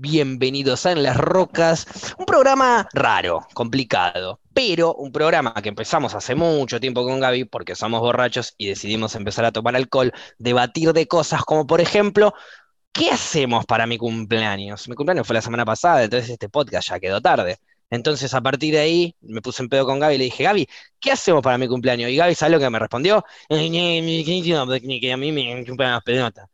bienvenidos a En las Rocas. Un programa raro, complicado, pero un programa que empezamos hace mucho tiempo con Gaby porque somos borrachos y decidimos empezar a tomar alcohol, debatir de cosas como por ejemplo, ¿qué hacemos para mi cumpleaños? Mi cumpleaños fue la semana pasada, entonces este podcast ya quedó tarde. Entonces, a partir de ahí, me puse en pedo con Gaby y le dije, Gaby, ¿qué hacemos para mi cumpleaños? Y Gaby, ¿sabes lo que me respondió? Que a mí me chupan las pelotas.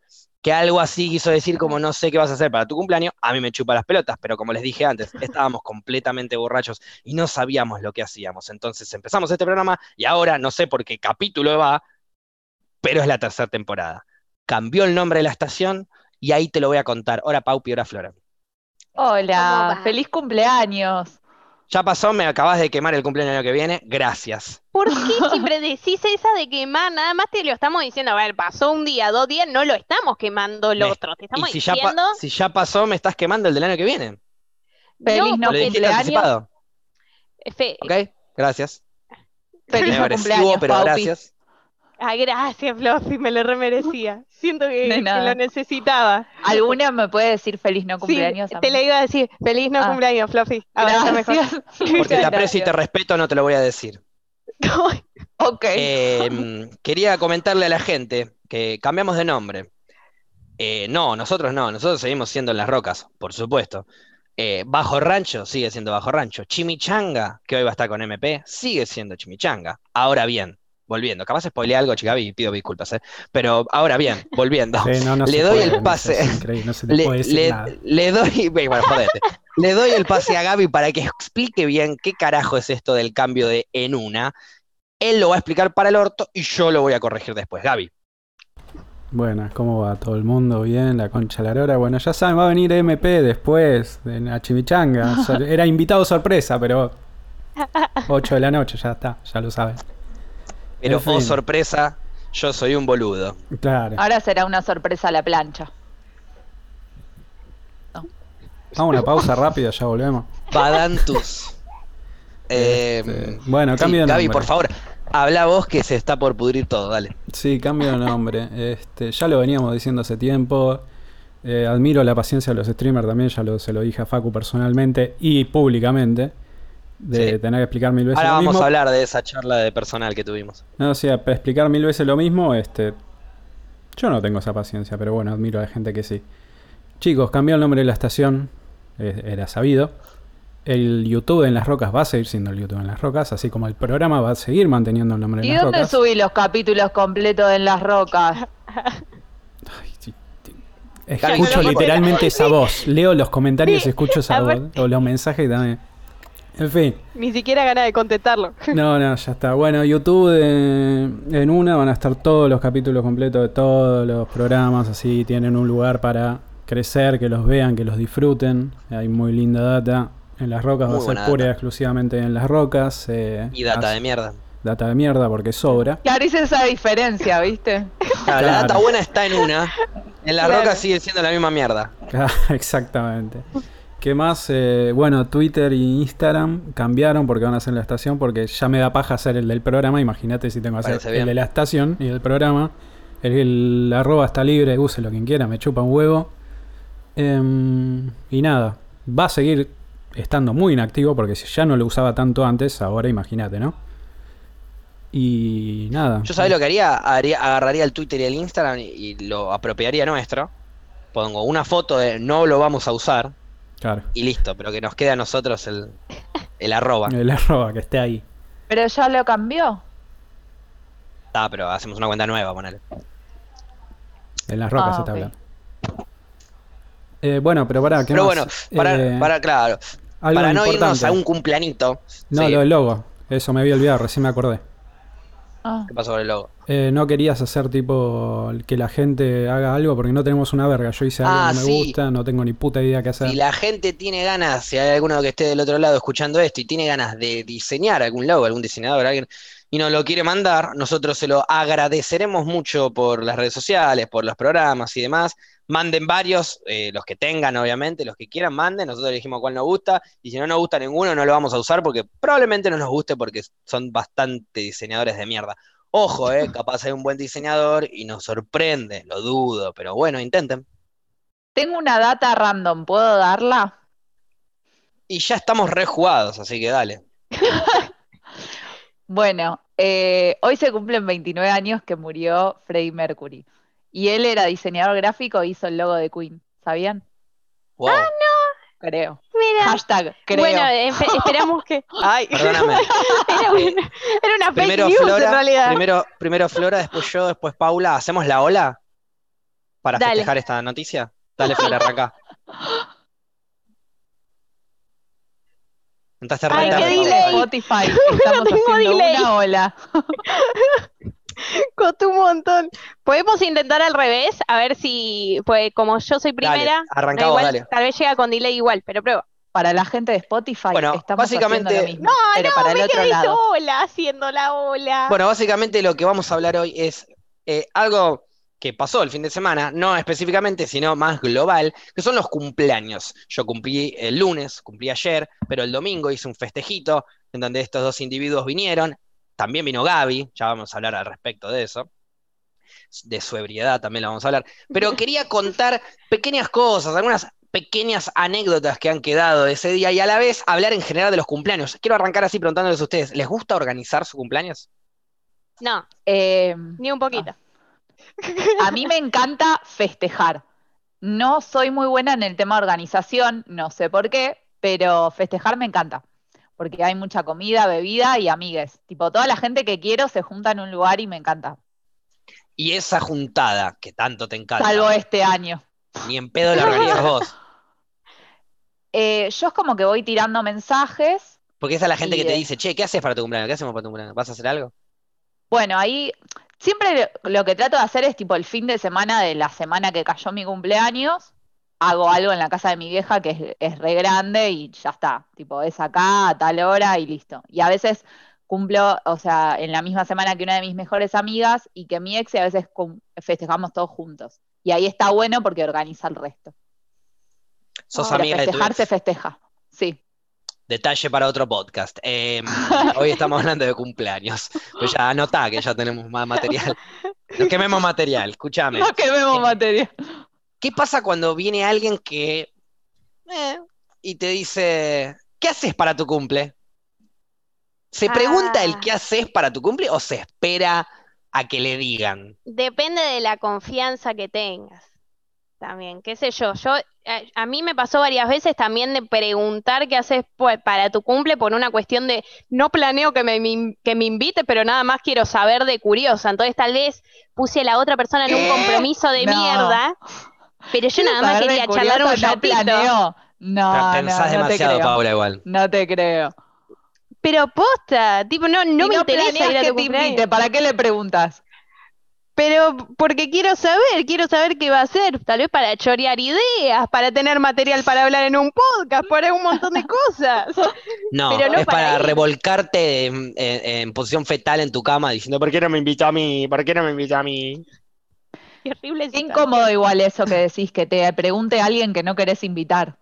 Que algo así quiso decir como no sé qué vas a hacer para tu cumpleaños, a mí me chupa las pelotas, pero como les dije antes, estábamos completamente borrachos y no sabíamos lo que hacíamos. Entonces empezamos este programa y ahora no sé por qué capítulo va, pero es la tercera temporada. Cambió el nombre de la estación y ahí te lo voy a contar. Hora Paupi, hora Flora. Hola, feliz cumpleaños. Ya pasó, me acabas de quemar el cumpleaños del año que viene. Gracias. ¿Por qué siempre decís esa de quemar? Nada más te lo estamos diciendo. A ver, pasó un día, dos días, no lo estamos quemando el Me- otro. Te estamos y si ya, diciendo. si ya pasó, me estás quemando el del año que viene. Feliz no cumpleaños. ¿Ok? Gracias. Feliz Me no cumpleaños, pero Paupi. gracias. Ay, gracias, Fluffy, me lo remerecía. Siento que, lo necesitaba. ¿Alguna me puede decir feliz no cumpleaños? te lo iba a decir. Feliz no Ah. cumpleaños, Fluffy. Ahora está mejor. Porque te aprecio y te respeto, no te lo voy a decir. Ok. Eh, quería comentarle a la gente que cambiamos de nombre. Eh, no, nosotros no, nosotros seguimos siendo en las rocas, por supuesto. Eh, Bajo Rancho sigue siendo Bajo Rancho. Chimichanga, que hoy va a estar con MP, sigue siendo Chimichanga. Ahora bien, volviendo, capaz spoileé algo, chica, y pido disculpas, ¿eh? Pero ahora bien, volviendo. Sí, no, no Le doy puede, el pase. no se Le, puede decir le- nada. le doy, bueno, jodete. Le doy el pase a Gaby para que explique bien qué carajo es esto del cambio de en una. Él lo va a explicar para el orto y yo lo voy a corregir después. Gaby. Bueno, ¿cómo va todo el mundo? Bien, la concha de la lora. Bueno, ya saben, va a venir MP después, en la chimichanga. Era invitado sorpresa, pero 8 de la noche, ya está, ya lo saben. Pero, En fin. oh sorpresa, yo soy un boludo. Claro. Ahora será una sorpresa la plancha. Vamos a una pausa rápida, ya volvemos. Padantus. Eh, Este, bueno, sí, cambio de Gaby, nombre. por favor, habla vos que se está por pudrir todo, dale. Sí, cambio de nombre. Este, ya lo veníamos diciendo hace tiempo. Eh, admiro la paciencia de los streamers también, ya lo, se lo dije a Facu personalmente y públicamente. De Sí. tener que explicar mil veces Ahora lo vamos mismo. a hablar de esa charla de personal que tuvimos. No, o sea, para explicar mil veces lo mismo, este. Yo no tengo esa paciencia, pero bueno, admiro a la gente que sí. Chicos, cambió el nombre de la estación, eh, era sabido. El YouTube en las rocas va a seguir siendo el YouTube en las rocas, así como el programa va a seguir manteniendo el nombre en ¿Y las dónde rocas. subí los capítulos completos en las rocas? Ay, sí, sí. Gaby, Escucho literalmente esa voz. Leo los comentarios y escucho esa voz. O los mensajes también. En fin. Ni siquiera ganas de contestarlo. No, no, ya está. Bueno, YouTube eh, en una van a estar todos los capítulos completos de todos los programas. Así tienen un lugar para crecer, que los vean, que los disfruten. Hay muy linda data. En las rocas va a ser pura y data. exclusivamente en las rocas. eh, Y data de mierda. Data de mierda porque sobra. Claro, hice esa diferencia, ¿viste? Claro, la data buena está en una. En la Claro. roca sigue siendo la misma mierda. Exactamente. ¿Qué más? Eh, bueno, Twitter y Instagram cambiaron porque van a hacer la estación, porque ya me da paja hacer el del programa. Imagínate si tengo que hacer el de la estación y el programa. El, el arroba está libre, use lo quien quiera, me chupa un huevo. Em, y nada, va a seguir estando muy inactivo porque si ya no lo usaba tanto antes, ahora imagínate, ¿no? Y nada. Yo sabés lo que haría, Haría- agarraría el Twitter y el Instagram y, y lo apropiaría nuestro. Pongo una foto de no lo vamos a usar Claro. y listo, pero que nos quede a nosotros el, el arroba. El arroba que esté ahí. Pero ya lo cambió. Ah, pero hacemos una cuenta nueva, ponele. En las rocas Ah, se está hablando. Eh, bueno, pero pará, ¿qué Pero más? bueno, para, Eh, para, claro, para no irnos a un cumpleañito. No, Sí, lo del logo. Eso me había olvidado, recién me acordé. Ah. ¿Qué pasó con el logo? Eh, no querías hacer tipo que la gente haga algo porque no tenemos una verga. Yo hice algo Ah, que no me sí. gusta, no tengo ni puta idea qué hacer. Si la gente tiene ganas, si hay alguno que esté del otro lado escuchando esto y tiene ganas de diseñar algún logo, algún diseñador, alguien, y nos lo quiere mandar, nosotros se lo agradeceremos mucho por las redes sociales, por los programas y demás. Manden varios, eh, los que tengan, obviamente, los que quieran, manden. Nosotros elegimos cuál nos gusta, y si no nos gusta ninguno, no lo vamos a usar porque probablemente no nos guste porque son bastante diseñadores de mierda. Ojo, eh, capaz hay un buen diseñador y nos sorprende, lo dudo, pero bueno, intenten. Tengo una data random, ¿puedo darla? Y ya estamos rejugados, así que dale. Bueno, eh, hoy se cumplen 29 años que murió Freddie Mercury. Y él era diseñador gráfico e hizo el logo de Queen. ¿Sabían? Wow. Creo. Mira. Hashtag, creo. Bueno, espe- esperamos que. Ay, Perdóname. era, una, era una fake Primero news en Flora, realidad. primero, primero Flora, después yo, después Paula. ¿Hacemos la ola para Dale. festejar esta noticia? Dale, Flora, arranca. Entraste Ay, qué delay. Spotify, estamos tengo haciendo delay. una ola. Costó un montón. Podemos intentar al revés, a ver si, pues como yo soy Dale, primera, arranca no, vos, igual, dale. tal vez llega con delay igual, pero prueba. Para la gente de Spotify Bueno, estamos básicamente- haciendo lo mismo, No, pero no, para el otro lado. sola haciendo la ola. Bueno, básicamente lo que vamos a hablar hoy es eh, algo que pasó el fin de semana, no específicamente, sino más global, que son los cumpleaños. Yo cumplí el lunes, cumplí ayer, pero el domingo hice un festejito en donde estos dos individuos vinieron. También vino Gaby, ya vamos a hablar al respecto de eso. De su ebriedad también la vamos a hablar. Pero quería contar pequeñas cosas, algunas pequeñas anécdotas que han quedado de ese día y a la vez hablar en general de los cumpleaños. Quiero arrancar así preguntándoles a ustedes, ¿les gusta organizar su cumpleaños? No, Eh, ni un poquito. a mí me encanta festejar. No soy muy buena en el tema de organización, no sé por qué, pero festejar me encanta. Porque hay mucha comida, bebida y amigues. Tipo, toda la gente que quiero se junta en un lugar y me encanta. Y esa juntada que tanto te encanta, Salvo este año. ni en pedo la organizas vos. Eh, yo es como que voy tirando mensajes. Porque esa es la gente que te dice, che, ¿qué haces para tu cumpleaños? ¿Qué hacemos para tu cumpleaños? ¿Vas a hacer algo? Bueno, ahí siempre lo que trato de hacer es tipo el fin de semana de la semana que cayó mi cumpleaños, hago algo en la casa de mi vieja que es, es re grande y ya está, tipo es acá a tal hora y listo. Y a veces cumplo, o sea, en la misma semana que una de mis mejores amigas y que mi ex y a veces festejamos todos juntos. Y ahí está bueno porque organiza el resto. Sos Pero amiga de tu festejar se ex. festeja. Sí. Detalle para otro podcast. Eh, hoy estamos hablando de cumpleaños. Pues ya anotá que ya tenemos más material. No quememos material, escúchame. No quememos Eh, materia. ¿Qué pasa cuando viene alguien que... eh, y te dice, ¿qué haces para tu cumple? ¿Se pregunta el Ah. qué haces para tu cumple o se espera a que le digan? Depende de la confianza que tengas. También, qué sé yo, yo a, a mí me pasó varias veces también de preguntar qué haces pues, para tu cumple por una cuestión de no planeo que me, me- que me invite, pero nada más quiero saber de curiosa. Entonces tal vez puse a la otra persona en un compromiso de No. mierda, pero yo nada más quería charlar un curiosa, no ratito. planeo. No, Pensás no te demasiado, creo. Paula, igual. No te creo. Pero posta, tipo, no, no me interesa ir a que tu te cumpleaños. invite, ¿para qué le preguntas? Pero porque quiero saber, quiero saber qué va a hacer, tal vez para chorear ideas, para tener material para hablar en un podcast, para un montón de cosas. No, Pero no es para revolcarte en, en- en posición fetal en tu cama diciendo, ¿por qué no me invitó a mí? ¿Por qué no me invitó a mí? Qué horrible Qué incómodo igual eso que decís, que te pregunte a alguien que no querés invitar.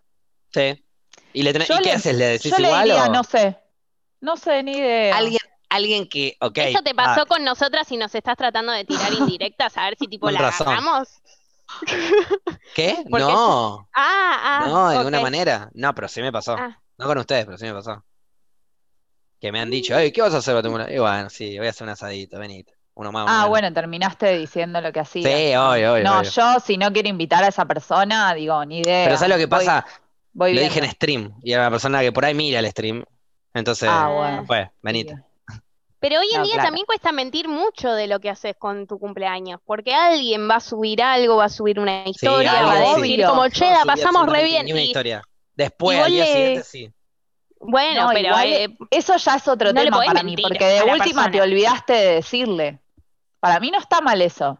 Sí. ¿Y, le tenés- Yo ¿y qué le- haces? ¿Le decís Yo le igual diría, o no sé. No sé, ni idea. alguien, alguien que, ok, Eso te pasó ah, con nosotras y nos estás tratando de tirar indirectas a ver si tipo Con la razón. agarramos. ¿qué? porque No, Ah, ah, no, de ninguna ok. manera. No, pero sí me pasó. Ah. No con ustedes, pero sí me pasó. Que me han dicho, "Ey, ¿qué vas a hacer para tu cumpleaños?" Y bueno, sí, voy a hacer un asadito, venite. Uno más, uno Ah, bueno, terminaste diciendo lo que hacías. Sí, obvio, obvio, No, obvio. yo si no quiero invitar a esa persona, digo, ni idea. Pero ¿sabes lo que Voy- pasa? Voy Lo dije en stream y era una persona que por ahí mira el stream. Entonces, Ah, bueno. pues, venite. Pero hoy en No, día claro. también cuesta mentir mucho de lo que haces con tu cumpleaños, porque alguien va a subir algo, va a subir una historia, va a decir sí. como, che, la No subí pasamos re bien. Ni una Y historia. Después, y al día le- siguiente, sí. bueno, No, pero igual eh, Eso ya es otro No tema para mí, mentir porque de a la última te olvidaste de decirle. Para mí no está mal eso.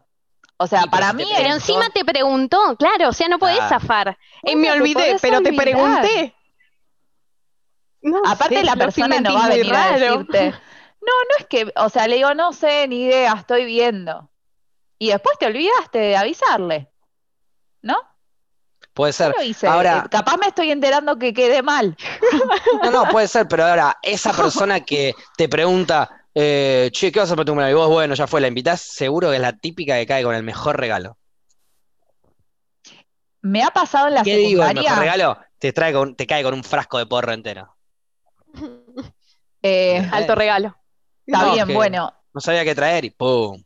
O sea, Sí, pero para mí pero encima te preguntó, claro, o sea, no podés Ah. zafar. Eh, me olvidé, pero te pregunté. No Aparte sé, la persona no va a venir a decirte, no, no es que, o sea, le digo, no sé, ni idea, estoy viendo. Y después te olvidaste de avisarle, ¿no? Puede ser. lo hice. Ahora, Eh, Capaz me estoy enterando que quedé mal. no, no, puede ser, pero ahora, esa persona que te pregunta, eh, che, ¿qué vas a hacer para tu cumpleaños? Y vos, bueno, ya fue, la invitás, seguro que es la típica que cae con el mejor regalo. me ha pasado en la ¿Qué digo? El secundaria. mejor regalo te, trae con- te cae con un frasco de porro entero. eh, Alto regalo. está No, bien, bueno. No sabía qué traer y ¡pum!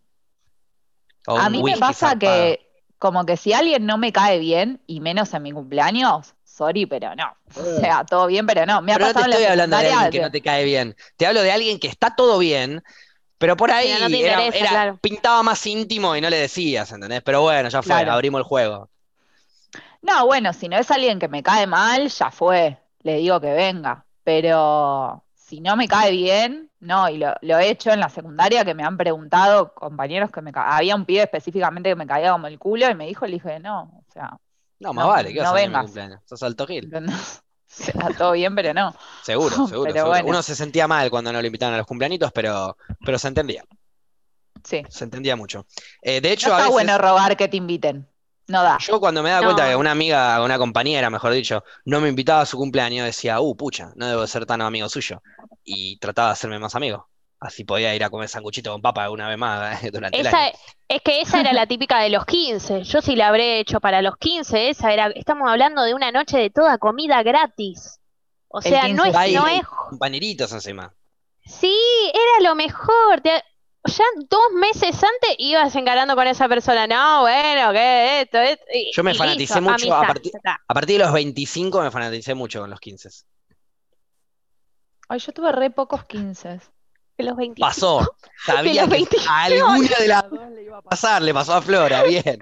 O A mí me pasa zarpado. que, como que si alguien no me cae bien, y menos en mi cumpleaños, sorry, pero no. O sea, todo bien, pero no. Me ha Pero no te pasado en la estoy hablando de alguien que no te cae bien. Te hablo de alguien que está todo bien, pero por ahí no te era- era- claro. pintaba más íntimo y no le decías, ¿entendés? Pero bueno, ya fue, Claro. abrimos el juego. No, bueno, si no es alguien que me cae mal, ya fue. Le digo que venga. Pero si no me cae bien, no. Y lo, lo he hecho en la secundaria que me han preguntado compañeros que me ca- Había un pibe específicamente que me caía como el culo y me dijo, le dije, no, o sea, No, más No, vale, ¿qué vas no a hacer en mi vengas. cumpleaños? Sos alto gil. no, sea, todo bien, pero no. Seguro, seguro, Pero seguro. bueno. Uno se sentía mal cuando no lo invitaban a los cumpleañitos, pero, pero se entendía, Sí. se entendía mucho. Eh, de hecho, No a está veces, bueno rogar que te inviten. No da. yo cuando me daba No. cuenta que una amiga, una compañera, mejor dicho, no me invitaba a su cumpleaños, decía, uh, pucha, no debo ser tan amigo suyo. Y trataba de hacerme más amigo. Así podía ir a comer sanguchito con papa una vez más eh, durante el Esa, año. es que esa era la típica de los 15. Yo sí la habré hecho para los 15. Esa era, estamos hablando de una noche de toda comida gratis. O El sea, no 15 es, Baile, no es, compañeritos encima. sí, era lo mejor. Te- ya dos meses antes ibas encarando con esa persona. No, bueno, que esto, esto. y- Yo me fanaticé listo, mucho a partir-. A partir de los 25 me fanaticé mucho con los 15. Ay, yo tuve re pocos 15. Los 25. Pasó. Sabía que 25 a alguna de las dos le iba a pasar, le pasó a Flora, bien.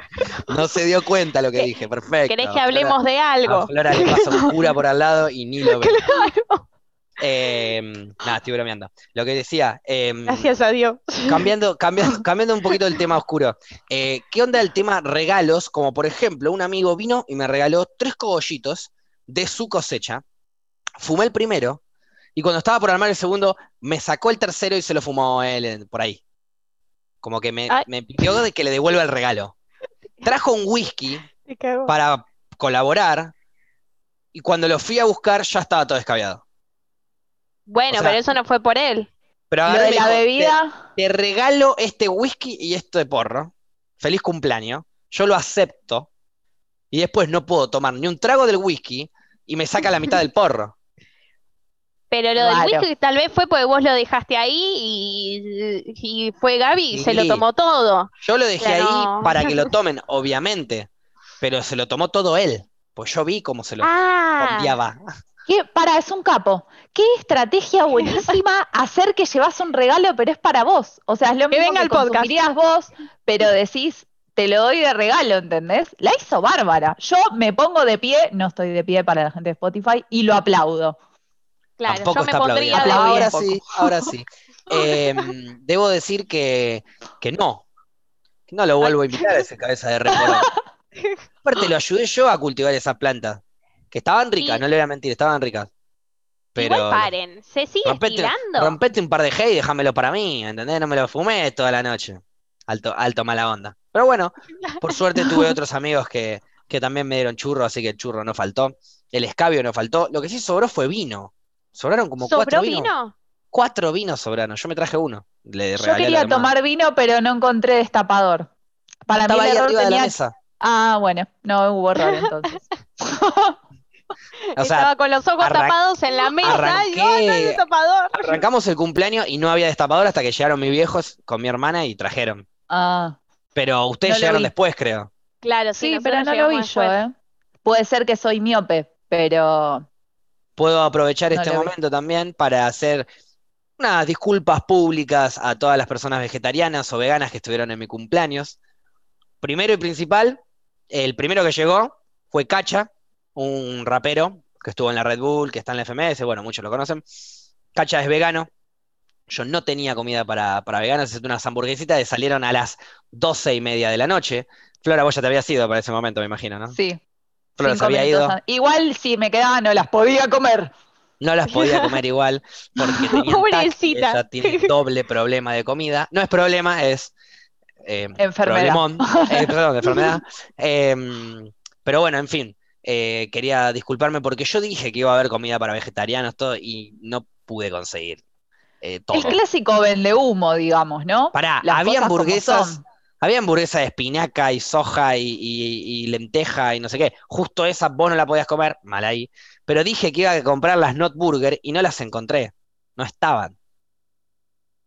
No se dio cuenta lo que dije, perfecto. ¿Querés que hablemos de algo? A Flora le pasó cura por al lado y ni lo ve. Eh, nada, estoy bromeando. Lo que decía, eh, Gracias a Dios. cambiando, cambiando, cambiando un poquito el tema oscuro. eh, ¿qué onda el tema regalos? Como por ejemplo, un amigo vino y me regaló tres cogollitos de su cosecha. Fumé el primero y cuando estaba por armar el segundo, me sacó el tercero y se lo fumó él por ahí. Como que me, Ay. me pidió de que le devuelva el regalo. Trajo un whisky para colaborar y cuando lo fui a buscar ya estaba todo descabiado. Bueno, o sea, pero eso no fue por él. Pero Lo de la dijo, "Te- bebida, te regalo este whisky y esto de porro. Feliz cumpleaños. Yo lo acepto. Y después no puedo tomar ni un trago del whisky y me saca la mitad del porro. Pero lo del whisky tal vez fue porque vos lo dejaste ahí y, y fue Gaby y se lo tomó todo. Yo lo dejé Claro. ahí para que lo tomen, obviamente. Pero se lo tomó todo él. Pues yo vi cómo se lo Ah, cambiaba. ¿qué? Para, es un capo. Qué estrategia buenísima hacer que llevas un regalo, pero es para vos. O sea, es lo Que mismo venga que podcast. consumirías vos, pero decís, te lo doy de regalo, ¿entendés? La hizo bárbara. Yo me pongo de pie, no estoy de pie para la gente de Spotify, y lo aplaudo. Claro, Tampoco yo me está pondría aplaudido. de Ahora sí, ahora sí. Em, debo decir que, que no. Que no lo vuelvo a invitar a ese cabeza de recorón. Aparte, lo ayudé yo a cultivar esas plantas. Que estaban ricas, Y- no le voy a mentir, estaban ricas. Pero Igual paren, se sigue rompete, estilando. rompete un par de hay y déjamelo para mí, ¿entendés? No me lo fumé toda la noche. Alto, alto mala onda. Pero bueno, por suerte tuve otros amigos que, que también me dieron churro, así que el churro no faltó. El escabio no faltó. Lo que sí sobró fue vino. Sobraron como ¿Sobró cuatro vinos. vino? Cuatro vinos sobraron. Yo me traje uno. Le Yo quería tomar vino, pero no encontré destapador. Para mí Estaba el ahí error arriba de la mesa. Ah, bueno, no hubo error entonces. O sea, Estaba con los ojos arran- tapados en la mesa y no, no hay arranqué- destapador. arrancamos el cumpleaños y no había destapador hasta que llegaron mis viejos con mi hermana y trajeron. Ah, Pero ustedes No llegaron después, creo. Claro, sí, sí, pero no lo vi yo. ¿eh? Puede ser que soy miope, pero Puedo aprovechar No este vi. momento también para hacer unas disculpas públicas a todas las personas vegetarianas o veganas que estuvieron en mi cumpleaños. Primero y principal, el primero que llegó fue Cacha, un rapero que estuvo en la Red Bull, que está en la FMS, bueno, muchos lo conocen. Cacha es vegano. Yo no tenía comida para, para veganos, hice unas hamburguesitas que salieron a las doce y media de la noche. Flora, vos ya te habías ido para ese momento, me imagino, ¿no? sí. Se cinco había ido. Igual si me quedaba no las podía comer. No las podía comer igual porque Pobrecita. ella tiene doble problema de comida. No es problema, es eh, Enfermedad. Eh, perdón, enfermedad. Em, pero bueno, en fin, eh, quería disculparme porque yo dije que iba a haber comida para vegetarianos todo y no pude conseguir eh, todo. El clásico vende humo, digamos, ¿no? Pará, Las había hamburguesas. Había hamburguesa de espinaca y soja y, y- y lenteja y no sé qué. Justo esa vos no la podías comer, mal ahí. Pero dije que iba a comprar las Not Burger y no las encontré. No estaban.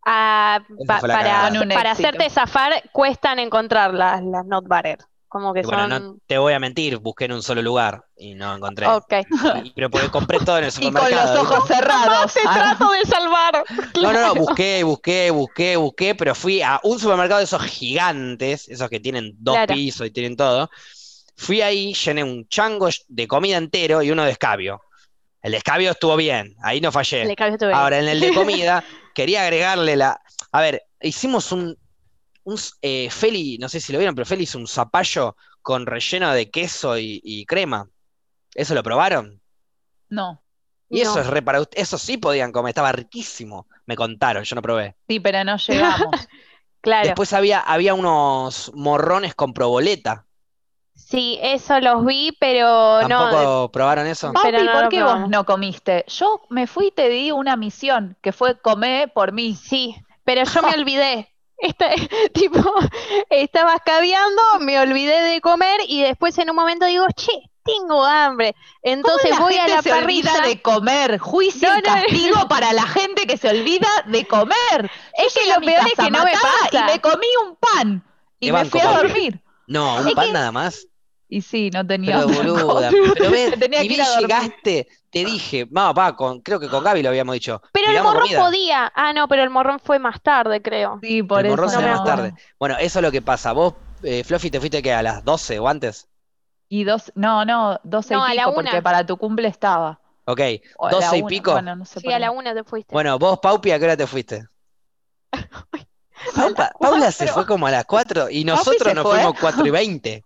Ah, pa- para, para hacerte zafar cuestan encontrar las, las not butter. Como que Y bueno, son. no te voy a mentir, busqué en un solo lugar y no encontré. Ok. Y- pero porque compré todo en el Y con supermercado. los ojos cerrados. Te Ah, trato de salvar. No, no, no, busqué, busqué, busqué, busqué, pero fui a un supermercado de esos gigantes, esos que tienen dos Claro. pisos y tienen todo. Fui ahí, llené un chango de comida entero y uno de escabio. El de escabio estuvo bien, ahí no fallé. Le cambio tu vida. Ahora, en el de comida, quería agregarle la. A ver, hicimos un. Un eh, Feli, no sé si lo vieron, pero Feli hizo un zapallo con relleno de queso y, y crema. ¿Eso lo probaron? No, Y eso es re para Eso sí podían comer, estaba riquísimo. Me contaron, yo no probé. sí, pero no llegamos. Claro. Después había, había unos morrones con proboleta. Sí, eso los vi, pero ¿Tampoco no. probaron eso? Pero no ¿por qué probamos. vos no comiste? Yo me fui y te di una misión, que fue comer por mí. Sí, pero yo me olvidé. Este, tipo, estaba escabeando, me olvidé de comer y después en un momento digo, che, tengo hambre. Entonces ¿Cómo voy a la se olvida parrilla. de comer? Juicio No, y no, castigo para la gente que se olvida de comer. Es que lo peor es que no me pasa. Y me comí un pan. Y ¿Qué me fui a dormir. No, un Es pan que- nada más. Y sí, no tenía Pero boluda, pero ves, Tenía que ir a llegaste, te dije, no, pa, con, creo que con Gaby lo habíamos dicho. Pero el morrón comida. podía. Ah, no, pero el morrón fue más tarde, creo. Sí, por El eso morrón se ve no. más tarde. Bueno, eso es lo que pasa. Vos, eh, Fluffy, te fuiste que a las 12 o antes. Y dos, no, no, doce No, a y la pico, una. porque para tu cumple estaba. Ok, O a la 12 y una, pico. Bueno, no sé Sí, a la una te fuiste. Bueno, vos, Paupi, ¿a qué hora te fuiste? Paupa- Paula se fue como a las 4 y nosotros nos fue. fuimos 4 y 20.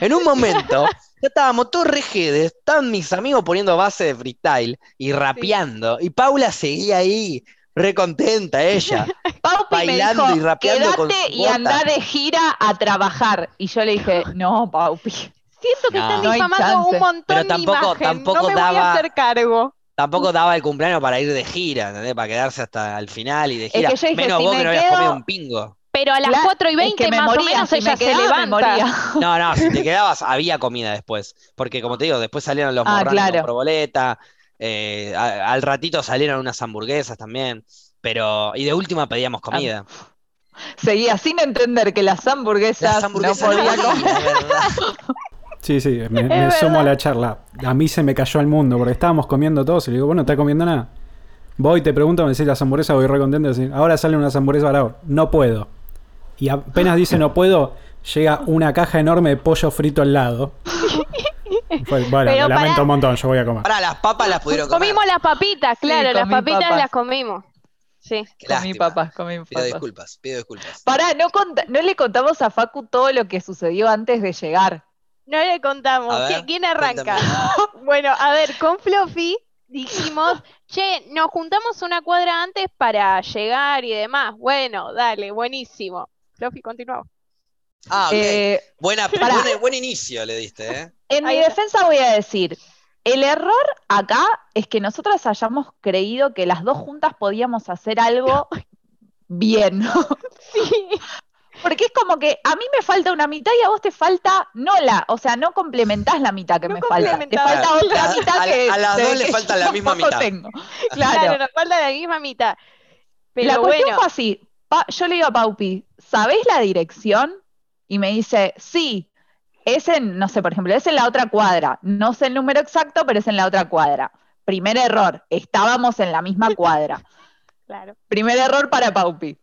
En un momento, ya estábamos todos rejedes, estaban mis amigos poniendo base de freestyle y rapeando, y Paula seguía ahí, re contenta ella. Paupi me bailando dijo, y rapeando con su y bota". anda de gira a trabajar. Y yo le dije, no, Paupi. Siento que No. están No difamando un montón Pero mi tampoco- imagen. tampoco no me voy daba- a hacer cargo. Tampoco daba el cumpleaños para ir de gira, ¿entendés? Para quedarse hasta el final y de gira. que yo dije, Menos si vos me que no habías quedo- comido un pingo. Pero a las Claro, 4 y Es 20 que me más o menos si ella me se quedaba, levanta. No, no, si te quedabas, había comida después. Porque como te digo, después salieron los Ah, morrones con claro. proboleta. eh, a- al ratito salieron unas hamburguesas también. Pero, y de última pedíamos comida. Seguía sin entender que las hamburguesas, Las hamburguesas no podía comer. Sí, sí, me, me sumo a la charla. A mí se me cayó el mundo porque estábamos comiendo todos y le digo, bueno, no estás comiendo nada. Voy, te pregunto, me decís las hamburguesas, voy re contento de decir, ahora salen unas hamburguesas ahora. No puedo. Y apenas dice no puedo, llega una caja enorme de pollo frito al lado. Bueno, Pero lamento un montón, yo voy a comer. Ahora las papas las pudieron comer. Comimos las papitas, Sí, claro, las papitas papas. las comimos. Sí. Comí papas, comí Pido papas. disculpas, pido disculpas. Pará, no, cont- no le contamos a Facu todo lo que sucedió antes de llegar. No le contamos. A ver, ¿Qui- ¿Quién arranca? cuéntame. Bueno, a ver, con Fluffy dijimos, che, nos juntamos una cuadra antes para llegar y demás. Bueno, dale, buenísimo. Fluffy, continuamos. Ah, ok. Eh, Buena, pará. buen, buen inicio le diste, ¿eh? En Ahí mi está. defensa voy a decir, el error acá es que nosotras hayamos creído que las dos juntas podíamos hacer algo bien. Sí. Porque es como que a mí me falta una mitad y a vos te falta no la, o sea, no complementás la mitad que No me falta. Te falta otra A- mitad a- que a las dos le falta la misma mitad. tengo. Claro, Claro. nos falta la misma mitad. Pero la cuestión bueno, fue así. Pa- yo le digo a Paupi, ¿sabés la dirección? Y me dice, sí, es en, no sé, por ejemplo, es en la otra cuadra. No sé el número exacto, pero es en la otra cuadra. Primer error, estábamos en la misma cuadra. claro. Primer error para Paupi.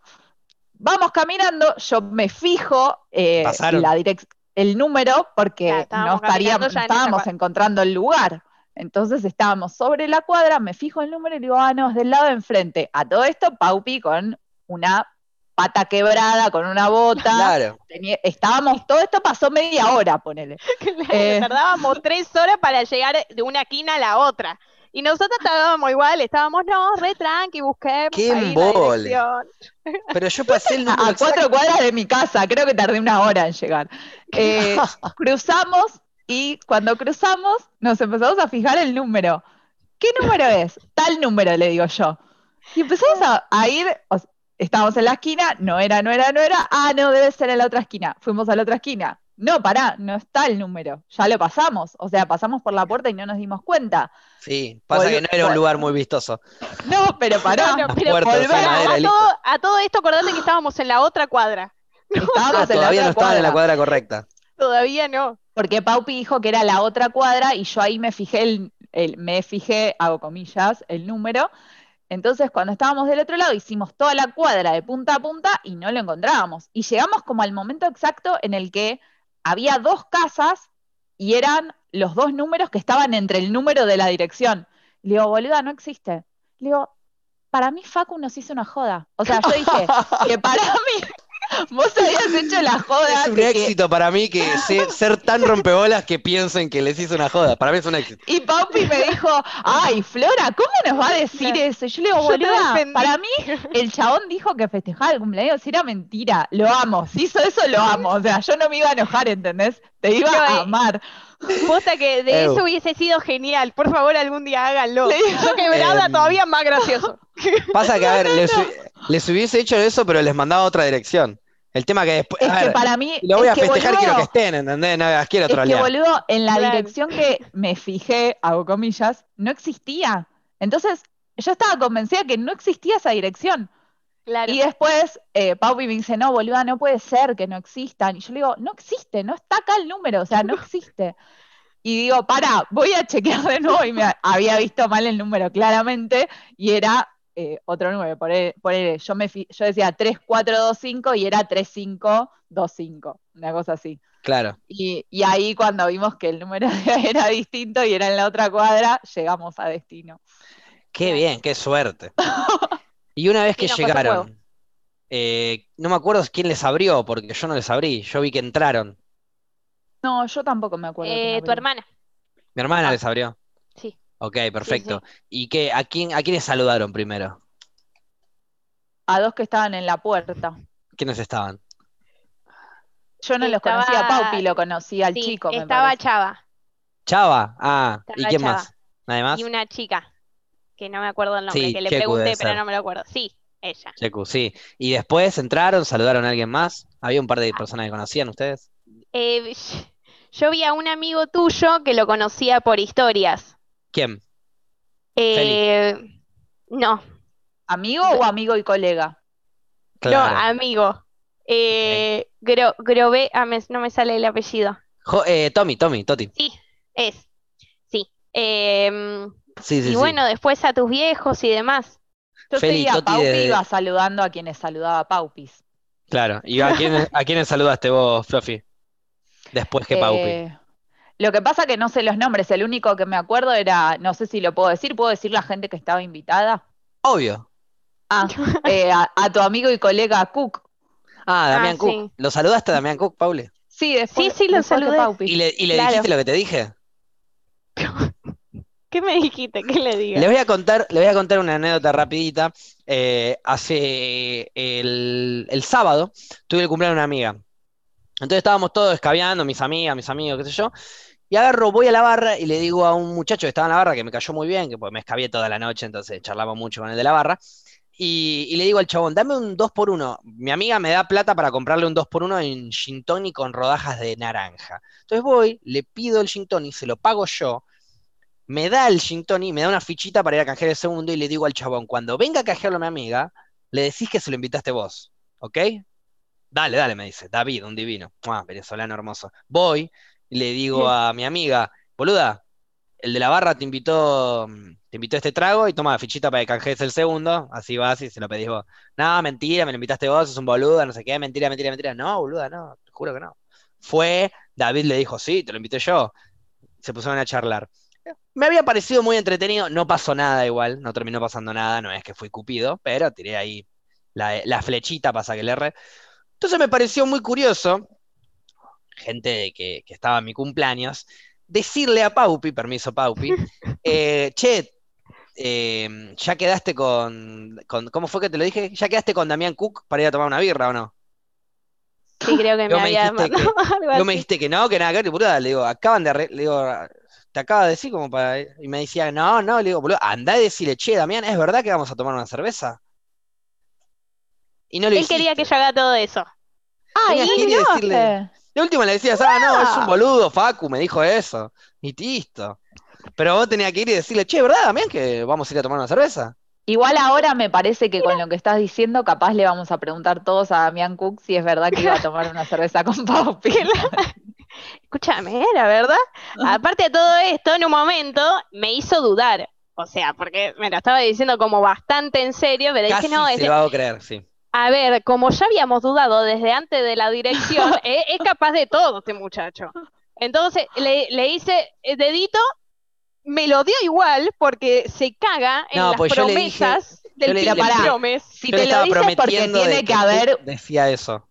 Vamos caminando, yo me fijo eh, Pasaron. la direc- el número porque Claro, no estaríamos, en estábamos encontrando el lugar. Entonces estábamos sobre la cuadra, me fijo el número y digo, ah, no, es del lado de enfrente. A todo esto, Paupi con una pata quebrada, con una bota. Claro. Tenía- estábamos, todo esto pasó media hora, ponele. Claro, Eh. Tardábamos tres horas para llegar de una esquina a la otra. Y nosotros tardábamos igual, estábamos, no, re tranqui, busquemos Qué embole. Pero yo pasé el número A, a cuatro exacto. cuadras de mi casa, creo que tardé una hora en llegar. Eh, cruzamos y cuando cruzamos nos empezamos a fijar el número. ¿Qué número es? Tal número, le digo yo. Y empezamos a, a ir, o sea, estábamos en la esquina, no era, no era, no era, ah, no, debe ser en la otra esquina. Fuimos a la otra esquina. No, pará, no está el número, ya lo pasamos, o sea, pasamos por la puerta y no nos dimos cuenta. Sí, pasa que no era un lugar muy vistoso. No, pero pará, No, no, pero volver, a, todo, a todo esto, acordate que estábamos en la otra cuadra. estábamos Ah, en la todavía no otra estaban en la cuadra. cuadra correcta. Todavía no. Porque Paupi dijo que era la otra cuadra y yo ahí me fijé, el, el- me fijé, hago comillas, el número. Entonces, cuando estábamos del otro lado, hicimos toda la cuadra de punta a punta y no lo encontrábamos. Y llegamos como al momento exacto en el que había dos casas y eran los dos números que estaban entre el número de la dirección. Le digo, boluda, no existe. Le digo, para mí Facu nos hizo una joda. O sea, yo dije que para mí vos habías hecho la joda. Es un que- éxito para mí que se- ser tan rompebolas que piensen que les hizo una joda. Para mí es un éxito. Y Paupi me dijo, ay, Flora, ¿cómo nos va a decir eso? Y yo le digo, boluda, para mí el chabón dijo que festejaba el cumpleaños era mentira. Lo amo, si hizo eso lo amo. O sea, yo no me iba a enojar, ¿entendés? Te iba No, a eh, amar. Posta que de Ew. eso hubiese sido genial. Por favor, algún día háganlo. Yo quebrada Em, todavía más gracioso. Pasa que, a ver, les, les hubiese hecho eso, pero les mandaba otra dirección. El tema que después. Es a que ver, para mí, lo voy a festejar, quiero que boludo, estén, ¿entendés? No las quiero es que, trolear. boludo, en la Claro. dirección que me fijé, hago comillas, no existía. Entonces, yo estaba convencida que no existía esa dirección. Claro. Y después eh, Paupi me dice, no, boluda, no puede ser que no existan. Y yo le digo, no existe, no está acá el número, o sea, no existe. Y digo, para, voy a chequear de nuevo y me había visto mal el número claramente y era eh, otro número. Por, por e- yo, me yo decía 3425 y era 3525, una cosa así. Claro. Y, y ahí cuando vimos que el número era distinto y era en la otra cuadra, llegamos a destino. Qué bien, qué suerte. Y una vez que llegaron, eh, no me acuerdo quién les abrió, porque yo no les abrí. Yo vi que entraron. No, yo tampoco me acuerdo. Eh, tu hermana. Mi hermana Ah. les abrió. Sí. Ok, perfecto. ¿Y qué, a quién, a quiénes saludaron primero? A dos que estaban en la puerta. ¿Quiénes estaban? Yo no los Estaba- conocía a Paupi, lo conocía al Sí, chico, me estaba parece. Chava Chava. Ah, ¿y quién Chava. más? ¿Nadie más? y una chica que no me acuerdo el nombre, Sí, que le Checu pregunté, pero no me lo acuerdo. Sí, ella. Checu, sí. Y después entraron, saludaron a alguien más. Había un par Ah. de personas que conocían ustedes. Eh, yo vi a un amigo tuyo que lo conocía por historias. ¿Quién? Eh, no, ¿Amigo o amigo y colega? no, Claro. amigo. Eh, Gro- ah, me- no me sale el apellido. Jo- eh, Tommy, Tommy, Toti. Sí, es. Sí. Sí, sí, y sí. bueno, después a tus viejos y demás. Yo Feli, seguía a Toti Paupi iba saludando a quienes saludaba a Paupis. Claro. ¿Y a quiénes, a quiénes saludaste vos, Fluffy? Después que Paupi. Eh, lo que pasa que no sé los nombres, el único que me acuerdo era, no sé si lo puedo decir, ¿puedo decir la gente que estaba invitada? Obvio. Ah, eh, a, a tu amigo y colega Cook. Ah, Damián Ah, Cook. sí. ¿Lo saludaste a Damián Cook, Pauli? Sí, después, Sí, sí, lo saludé. ¿Y le, y le Claro. dijiste lo que te dije? ¿Qué me dijiste? ¿Qué le diga? Les voy a contar, les voy a contar una anécdota rapidita. Eh, hace el, el sábado tuve el cumpleaños de una amiga. Entonces estábamos todos escabeando, mis amigas, mis amigos, qué sé yo. Y agarro, voy a la barra y le digo a un muchacho que estaba en la barra, que me cayó muy bien, que pues me escabié toda la noche, entonces charlamos mucho con el de la barra. Y, y le digo al chabón, dame un 2x1. Mi amiga me da plata para comprarle un 2x1 en gin tonic con rodajas de naranja. Entonces voy, le pido el gin tonic, se lo pago yo, me da el gin tonic, me da una fichita para ir a canjear el segundo y le digo al chabón, cuando venga a canjearlo a mi amiga, le decís que se lo invitaste vos, ¿ok? Dale, dale, me dice, David, un divino, ah, venezolano hermoso. Voy y le digo a mi amiga, boluda, el de la barra te invitó, te invitó este trago y toma fichita para que canjees el segundo, así vas y se lo pedís vos. No, mentira, me lo invitaste vos, es un boluda, no sé qué, mentira, mentira, mentira. No, boluda, no, te juro que no. Fue, David le dijo, sí, te lo invité yo. Se pusieron a charlar. Me había parecido muy entretenido, no pasó nada igual, no terminó pasando nada, no es que fui cupido, pero tiré ahí la, la flechita para que le erre. Entonces me pareció muy curioso, gente que, que estaba en mi cumpleaños, decirle a Paupi, permiso Paupi, eh, che, eh, ya quedaste con, con, ¿cómo fue que te lo dije? ¿Ya quedaste con Damián Cook para ir a tomar una birra o no? Sí, creo que me Luego me había dijiste que- algo Luego me así. dijiste que no, que nada que. Le digo, acaban de, le digo, te acaba de decir como para, y me decía, no, no, le digo, boludo, andá y decirle, che, Damián, ¿es verdad que vamos a tomar una cerveza? Y no lo Él quería que yo haga todo eso. Ah, y no, decirle- De última le decías, ah, no, es un boludo, Facu, me dijo eso. Y listo. Pero vos tenías que ir y decirle, che, ¿verdad, Damián, que vamos a ir a tomar una cerveza? Igual ahora me parece que con lo que estás diciendo, capaz le vamos a preguntar todos a Damián Cook si es verdad que iba a tomar una cerveza con Paupi. Escúchame, la verdad. Aparte de todo esto, en un momento me hizo dudar. O sea, porque me lo estaba diciendo como bastante en serio, pero Casi dije, no, se es- lo hago creer, sí. a ver, como ya habíamos dudado desde antes de la dirección, es, es capaz de todo este muchacho. Entonces le, le hice el dedito, me lo dio igual porque se caga en No, las pues dije- promesas yo del le- Promise. Si Yo te le lo estaba dices porque tiene que Cook haber, decía eso.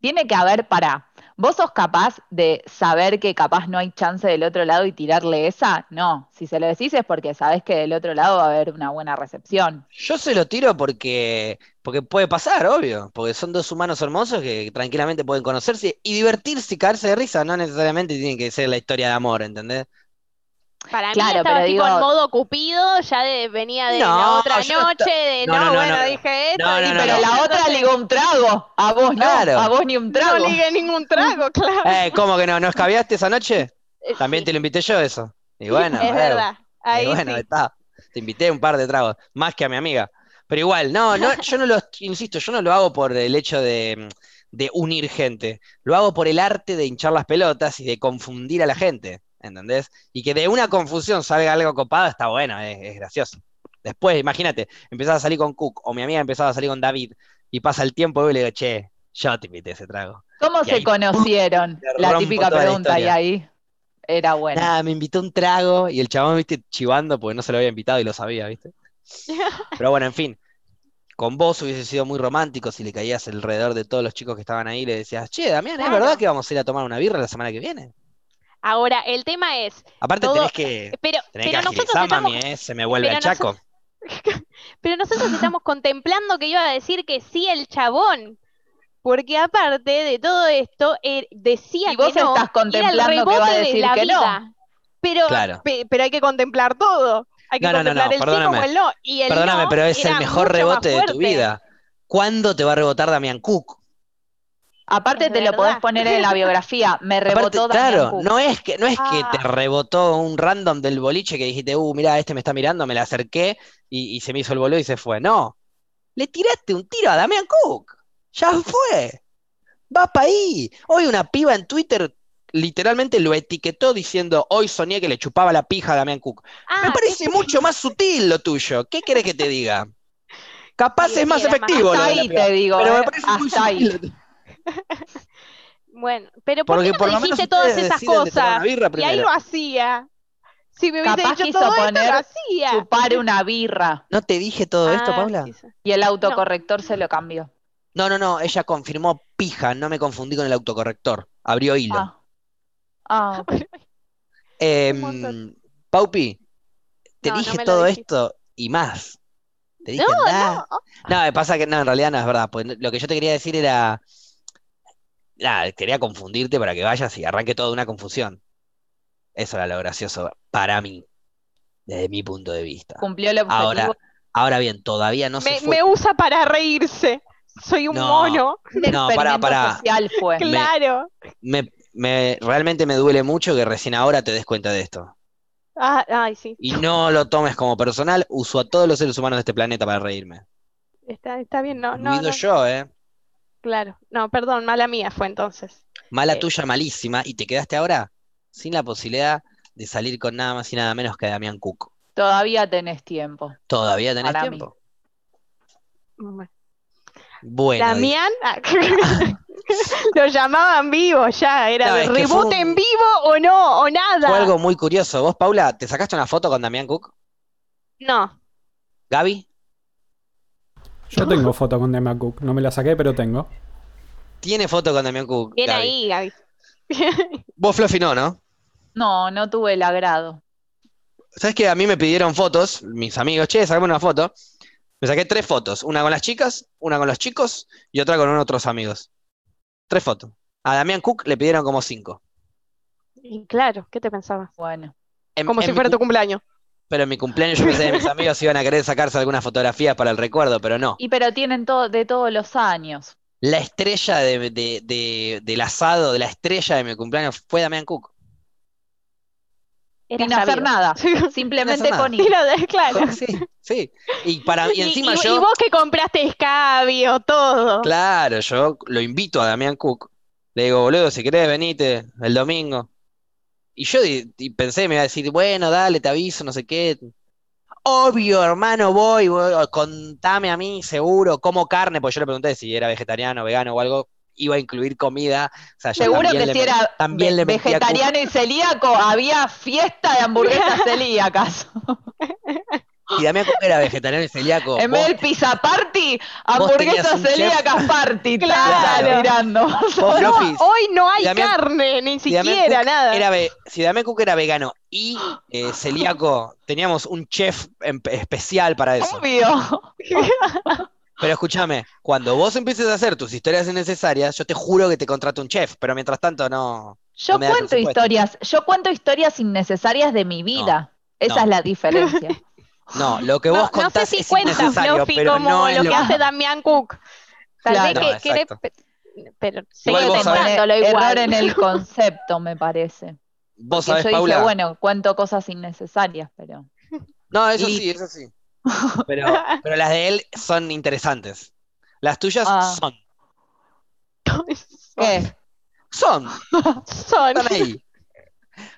tiene que haber, para, ¿vos sos capaz de saber que capaz no hay chance del otro lado y tirarle esa? No, si se lo decís es porque sabés que del otro lado va a haber una buena recepción. Yo se lo tiro porque, porque puede pasar, obvio. Porque son dos humanos hermosos que tranquilamente pueden conocerse y divertirse y caerse de risa. No necesariamente tiene que ser la historia de amor, ¿entendés? Para mí estaba pero tipo digo- en modo cupido, ya de- venía de No, la otra no noche, de no, no, no, no, bueno, no. dije esto, No, no, y- no, Pero no. la otra ligó un trago, a vos no, a vos ni un no trago. ligué ningún trago, claro. Eh, ¿cómo que no? ¿No escabiaste esa noche? Eh, También sí, te lo invité yo eso. Y bueno, es verdad. y Ahí bueno, sí. está. Te invité un par de tragos, más que a mi amiga. Pero igual, no, no, yo no lo, insisto, yo no lo hago por el hecho de, de unir gente. Lo hago por el arte de hinchar las pelotas y de confundir a la gente, ¿entendés? Y que de una confusión salga algo copado, está bueno, es, es gracioso. Después, imagínate, empezás a salir con Cook, o mi amiga empezaba a salir con David, y pasa el tiempo y le digo, che, yo te invité ese trago. ¿Cómo Y se ahí, conocieron? La típica toda la pregunta y ahí era buena. Nada, me invitó un trago y el chabón, viste, chivando porque no se lo había invitado y lo sabía, viste. Pero bueno, en fin, con vos hubiese sido muy romántico si le caías alrededor de todos los chicos que estaban ahí y le decías, che, Damián, ¿es Claro. verdad que vamos a ir a tomar una birra la semana que viene? Ahora, el tema es, Aparte Todo- tenés que, pero, tenés que pero nosotros estamos, mami, ¿eh? Se me vuelve pero al chaco. pero nosotros estamos contemplando que iba a decir que sí el chabón. Porque aparte de todo esto, él decía Y vos que no, estás contemplando que va a rebote de decir la que no. vida. Pero, Claro. pe- pero hay que contemplar todo. Hay que No, no, no, contemplar no, el sí perdóname. como el no. Y el Perdóname, no pero es el mejor rebote de tu vida. ¿Cuándo te va a rebotar Damián Cook? Aparte Es te lo podés poner en la biografía. Me Aparte, rebotó Damián claro, Cook. no es que, no es que te Ah. rebotó un random del boliche que dijiste, uh, mira, este me está mirando, me le acerqué y, y se me hizo el boludo y se fue. No, le tiraste un tiro a Damián Cook. Ya fue. Va para ahí. Hoy una piba en Twitter literalmente lo etiquetó diciendo, hoy soñé que le chupaba la pija a Damián Cook. Me Ah, parece eso- mucho más sutil lo tuyo. ¿Qué querés que te diga? Capaz Sí, es más efectivo lo Hasta de la ahí te digo, pero eh, me parece muy hasta ahí. sutil. Bueno, pero ¿por Porque qué por no lo menos dijiste todas esas cosas? birra Y ahí lo hacía. Si me hubiese Capaz dicho todo esto, poner lo hacía. Chupar una birra. ¿No te dije todo esto, Ah, Paula? Y el autocorrector se lo cambió. No, no, no, ella confirmó pija, no me confundí con el autocorrector. Abrió hilo. Ah. Ah, ok. Em. Paupi, te No, no dije me todo esto y más. Te dije No, nada. no. No, me pasa que no, en realidad no es verdad. Pues lo que yo te quería decir era. Nada, quería confundirte para que vayas y arranque toda una confusión. Eso era lo gracioso para mí, desde mi punto de vista. Cumplió el objetivo. Ahora, ahora bien, todavía no se Me, fue. me usa para reírse. Soy un No. mono. No, pará, experimento pará. social fue. Claro. Me, me- realmente me duele mucho que recién ahora te des cuenta de esto. Ah, ay, sí. Y no lo tomes como personal, uso a todos los seres humanos de este planeta para reírme. Está, está bien, no, no, no. yo, ¿eh? Claro. No, perdón, mala mía fue entonces. Mala Eh. tuya, malísima, y te quedaste ahora sin la posibilidad de salir con nada más y nada menos que Damián Cook. Todavía tenés tiempo. ¿Todavía tenés Para tiempo? Bueno. Bueno, Damián, ah, lo llamaban vivo ya, era No, un- en vivo o no, o nada. fue algo muy curioso. ¿Vos, Paula, te sacaste una foto con Damián Cook? No, ¿Gaby? Yo tengo foto con Damian Cook. No me la saqué, pero tengo. Tiene foto con Damián Cook. Gaby. ahí, Gaby. Vos, Fluffy, no, ¿no? No, no tuve el agrado. ¿Sabes que a mí me pidieron fotos, mis amigos, che, sacame una foto? Me saqué tres fotos, una con las chicas, una con los chicos y otra con otros amigos. Tres fotos. A Damián Cook le pidieron como cinco. Y claro, ¿qué te pensabas? Bueno. En- Como en si fuera tu cu- cumpleaños. Pero en mi cumpleaños yo pensé que mis amigos iban a querer sacarse algunas fotografías para el recuerdo, pero no. Y pero tienen todo de todos los años. La estrella de, de- de- del asado, de la estrella de mi cumpleaños fue Damián Cook. Era Sin hacer nada. Simplemente con claro. Sí, sí. Y, para, y Y, encima y- yo, y vos que compraste escabio, todo. claro, yo lo invito a Damián Cook. Le digo, boludo, si querés, venite el domingo. Y yo di- y pensé, me iba a decir, bueno, dale, te aviso, no sé qué. Obvio, hermano, voy, voy, contame a mí, seguro, como carne, pues yo le pregunté si era vegetariano, vegano o algo, iba a incluir comida. O sea, yo Seguro que le si era también ve- vegetariano y celíaco, había fiesta de hamburguesas celíacas. Si Damián Cook era vegetariano y celíaco, En vez del pizza party, chef. celíacas party. Claro. Claro. Mirando. vos, No, Flopis, hoy no hay Damián- carne, ni siquiera, nada. era ve- si Damián Cook era vegano y eh, celíaco, teníamos un chef especial para eso. Obvio. Pero escúchame, cuando vos empieces a hacer tus historias innecesarias, yo te juro que te contrato un chef, pero mientras tanto no. Yo No cuento historias, yo cuento historias innecesarias de mi vida. Esa no. es la diferencia. No, lo que No, vos no sé contás si es cuenta, innecesario, Fluffy, pero como no lo lo que hace Damián Cook. Tal Claro. vez No, que exacto. pe- pero Igual sigue vos Error igual. en el concepto, me parece. Vos Que sabés, yo Paula. dije, bueno, cuento cosas innecesarias, pero. No, eso sí, eso sí. Pero, pero las de él son interesantes. Las tuyas Ah. son. ¿Qué? Son. Son. Están ahí.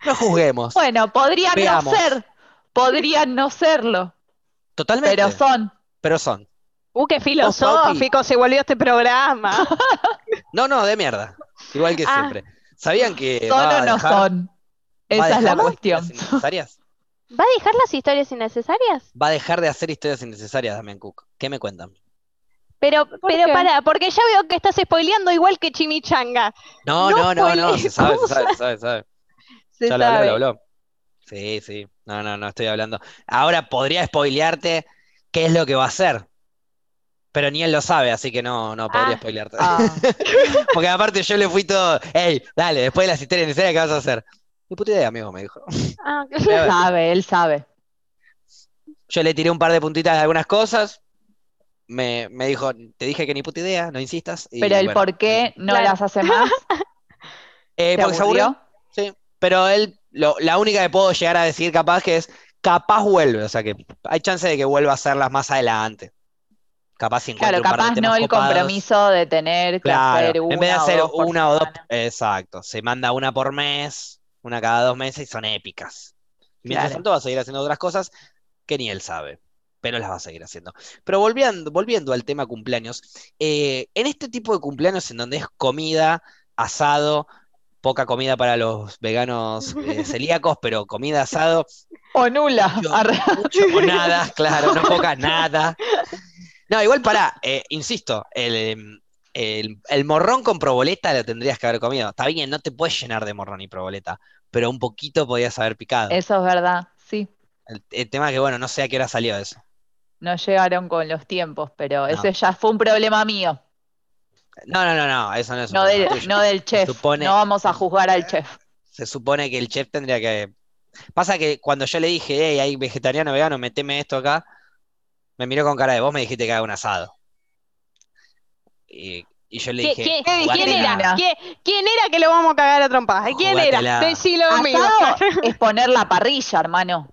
No juzguemos. Bueno, podrían Veamos. no ser, podrían no serlo, Totalmente. pero son. Pero son. Uh, qué filosófico se volvió este programa. No, no, de mierda. Igual que Ah. siempre. ¿Sabían que ¿Son va a o no dejar- son? Esa es la cuestión. historias innecesarias? ¿Va a dejar las historias innecesarias? Va a dejar de hacer historias innecesarias, Damián Cook. ¿Qué me cuentan? Pero, pero qué? para, porque ya veo que estás spoileando igual que Chimichanga. No, No no, no, no, se sabe, se sabe, se sabe, se sabe. Se Ya lo habló, sabe. lo habló. Sí, sí. No, no, no estoy hablando. Ahora podría spoilearte qué es lo que va a hacer. Pero ni él lo sabe, así que no, no podría Ah. spoilearte. Ah, Porque aparte yo le fui todo, hey, dale, después de las historias necesarias, ¿qué vas a hacer? Ni puta idea, amigo, me dijo. Ah, ver, sabe, él sabe. Yo le tiré un par de puntitas de algunas cosas. Me, me dijo, te dije que ni puta idea, no insistas. y Pero el bueno, por qué no Claro. las hace más, eh, ¿te porque se aburrió? Sí, pero él, lo- la única que puedo llegar a decir capaz que es, capaz vuelve, o sea que hay chance de que vuelva a hacerlas más adelante. Capaz si Claro, capaz no el copados. compromiso de tener que Claro, hacer una en vez de hacer una o dos, exacto, se manda una por mes, una cada dos meses y son épicas. Mientras Claro. tanto va a seguir haciendo otras cosas que ni él sabe, pero las va a seguir haciendo. Pero volviendo, volviendo al tema cumpleaños, eh, en este tipo de cumpleaños en donde es comida, asado, poca comida para los veganos eh, celíacos, pero comida, asado, O nula. Mucho o nada, claro, no poca nada. No, igual para, insisto, el, el, el morrón con proboleta lo tendrías que haber comido. Está bien, no te puedes llenar de morrón y proboleta, pero un poquito podías haber picado. Eso es verdad, sí. El, el tema es que, bueno, no sé a qué hora salió eso. No llegaron con los tiempos, pero No. ese ya fue un problema mío, No, no, no, no, eso no es un no problema del, no del chef. supone- No vamos a juzgar al chef. Se supone que el chef tendría que... Pasa que cuando yo le dije, hey, hay vegetariano, vegano, meteme esto acá, me miró con cara de vos, me dijiste que haga un asado. Y, y yo le ¿Qué- dije, qué- ¿Qué ¿Quién era? ¿Quién, quién era que lo vamos a cagar a trompadas? ¿Quién era? Decilo. Asado es poner la parrilla, hermano.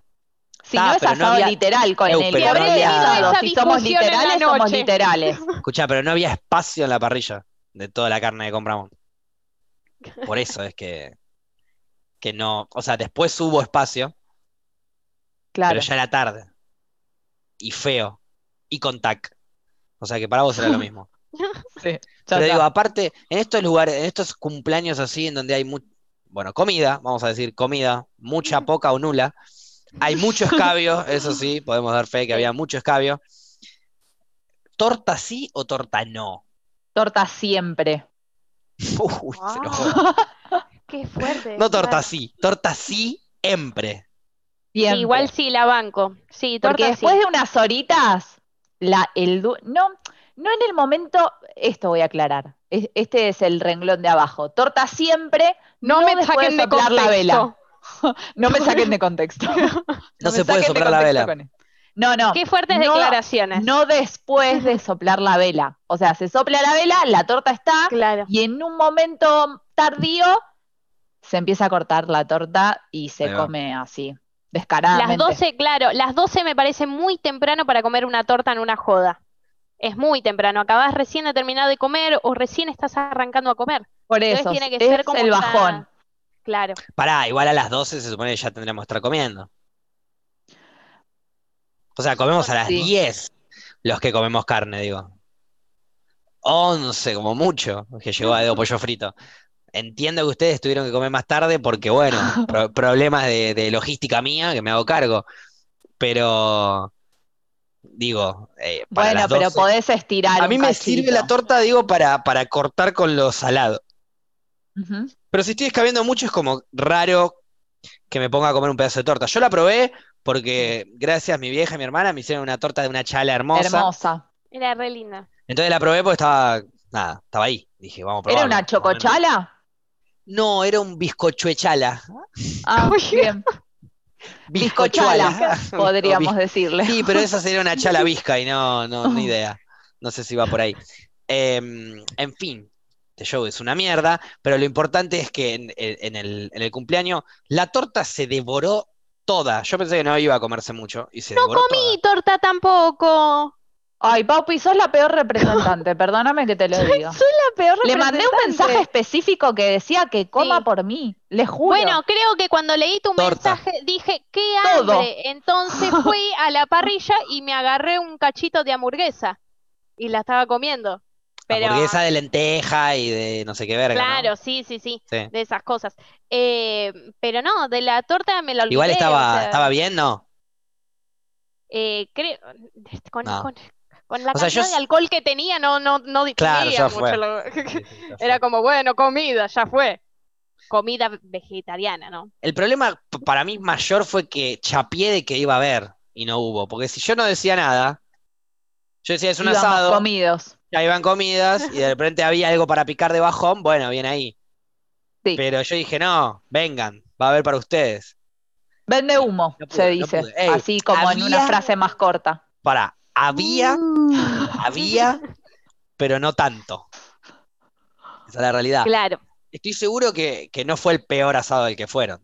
Si Ah, no es pero no asado había- literal, con Eu, el pero que no habré asado. Esa Si somos literales, somos literales. Escucha, pero no había espacio en la parrilla de toda la carne que compramos. Por eso es que, que no, o sea, después hubo espacio, Claro. pero ya era tarde. Y feo. Y con tac. O sea que para vos era lo mismo. Sí, ya Pero digo, aparte, en estos lugares, en estos cumpleaños así, en donde hay mu- bueno, comida, vamos a decir comida, mucha, poca o nula, hay mucho escabio, eso sí, podemos dar fe que había mucho escabio. ¿Torta sí o torta no? Torta siempre. Uy, se qué fuerte. No torta Claro. sí, torta sí, siempre. Sí, igual sí, la banco. Sí, Porque torta después sí. de unas horitas, la, el du- no, no en el momento, esto voy a aclarar. es- Este es el renglón de abajo. Torta siempre, No, no me después saquen de soplar la vela. No me saquen de contexto. No se puede soplar la vela. con. No, no. Qué fuertes No, declaraciones. No después de soplar la vela. O sea, se sopla la vela, la torta está, Claro. y en un momento tardío se empieza a cortar la torta y se come así, Las descaradamente. 12, claro, las 12 me parece muy temprano para comer una torta en una joda. Es muy temprano. Acabas recién de terminar de comer o recién estás arrancando a comer. Por Entonces eso, tiene que es ser como el bajón. Claro. Pará, igual a las 12 se supone que ya tendremos que estar comiendo. O sea, comemos a las Sí. 10 los que comemos carne, digo. 11 como mucho, que llegó a dedo pollo frito. Entiendo que ustedes tuvieron que comer más tarde porque, bueno, pro- problemas de, de logística mía que me hago cargo. Pero, digo, eh, para Bueno, las pero 12 podés estirar A un mí me sirve la torta, digo, para, para cortar con lo salado. Ujú. Pero si estoy escabeando mucho, es como raro que me ponga a comer un pedazo de torta. Yo la probé porque gracias a mi vieja y mi hermana me hicieron una torta de una chala hermosa. Hermosa. Era re linda. Entonces la probé porque estaba, nada, estaba ahí. Dije, vamos a ¿Era probarla. una chocochala? No, era un bizcochuechala. Ah, Uy. bien. Bizcochala, podríamos decirle. Sí, pero esa sería una chala visca y no, no, ni idea. No sé si va por ahí. Em, en fin, este show es una mierda, pero lo importante es que en, en el, en el cumpleaños la torta se devoró toda. Yo pensé que no iba a comerse mucho y se devoró comí torta tampoco. Ay, Paupi, sos la peor representante, perdóname que te lo diga. Soy la peor Le mandé un representante. mensaje específico que decía que coma Sí. por mí, le juro. Bueno, creo que cuando leí tu Torta. mensaje dije, qué Todo. hambre. Entonces fui a la parrilla y me agarré un cachito de hamburguesa y la estaba comiendo. Pero Hamburguesa de lenteja y de no sé qué verga, ¿no? claro, sí, sí, sí, Sí. de esas cosas. Eh, pero no, de la torta me la olvidé. Igual o estaba, sea, estaba bien, ¿no? eh, creo, con, No. con, con la O sea, yo cantidad de alcohol que tenía no, no, no Claro, ya mucho fue. lo- Era como, bueno, comida, ya fue. Comida vegetariana, ¿no? El problema para mí mayor fue que chapié de que iba a haber y no hubo. Porque si yo no decía nada, yo decía es un Íbamos asado, comidos. Ya iban comidas y de repente había algo para picar de bajón, bueno, bien ahí. Sí. Pero yo dije, no, vengan, va a haber para ustedes. Vende humo, No pude, se dice. Ey, Así como en una frase más corta. Para, había, había, pero no tanto. Esa es la realidad. Claro. Estoy seguro que, que no fue el peor asado del que fueron.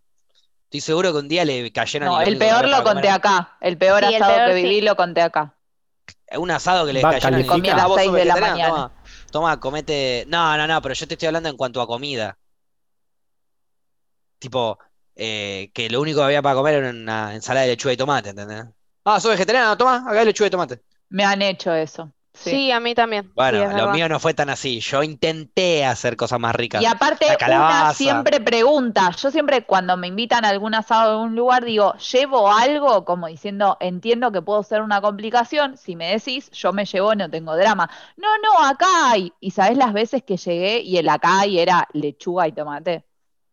Estoy seguro que un día le cayeron No, el peor lo conté acá. El peor Sí, el asado peor que sí. viví lo conté acá. Un asado que le Va, cayeron y califica. dijiste, Comí a "Ah, vos de la mañana. Toma, toma, comete. No, no, no, pero yo te estoy hablando en cuanto a comida. Tipo, eh, que lo único que había para comer era una ensalada de lechuga y tomate, ¿entendés? Ah, ¿sos vegetariano? Toma, acá hay lechuga y tomate. Me han hecho eso. Sí, Sí. a mí también. Bueno, lo mío no fue tan así. Yo intenté hacer cosas más ricas. Y aparte, una siempre pregunta. Yo siempre cuando me invitan a algún asado en un lugar digo, ¿llevo algo? Como diciendo, entiendo que puedo ser una complicación. Si me decís, yo me llevo, no tengo drama. No, no, acá hay. Y sabés las veces que llegué y el acá hay era lechuga y tomate.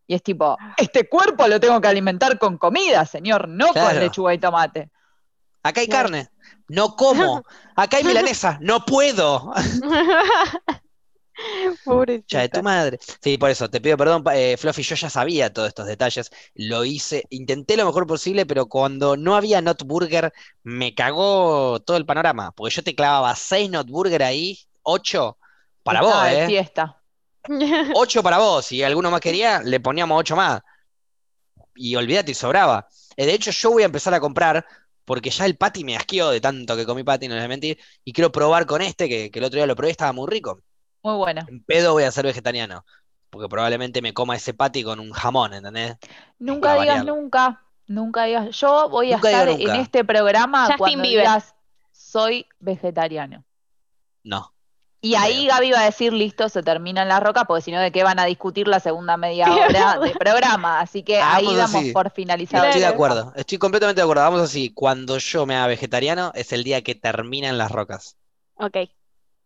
Y es tipo, este cuerpo lo tengo que alimentar con comida, señor, no con lechuga y tomate. Acá hay Claro. carne. No como. Acá hay milanesa. No puedo. Ya de tu Pobrecita. madre. Sí, por eso, te pido perdón, eh, Fluffy, yo ya sabía todos estos detalles, lo hice, intenté lo mejor posible, pero cuando no había Not Burger, me cagó todo el panorama, porque yo te clavaba seis Not Burger ahí, ocho para vos, de ¿eh? fiesta. Ocho para vos, si alguno más quería, le poníamos ocho más. Y olvídate, y sobraba. Eh, de hecho, yo voy a empezar a comprar, porque ya el patty me asqueó de tanto que comí patty, no les voy a mentir, y quiero probar con este, que, que el otro día lo probé, estaba muy rico. Muy bueno. En pedo voy a ser vegetariano, porque probablemente me coma ese patty con un jamón, ¿entendés? Nunca Para digas variarlo. nunca, nunca digas. Yo voy a Nunca estar en este programa Justin cuando Bieber. digas soy vegetariano. No. Y ahí Gaby va a decir, listo, se termina en la roca, porque si no, ¿de qué van a discutir la segunda media hora de programa? Así que ahí Hagamos damos así. por finalizado. Estoy de acuerdo, estoy completamente de acuerdo. Vamos así, cuando yo me haga vegetariano es el día que terminan las rocas. Ok.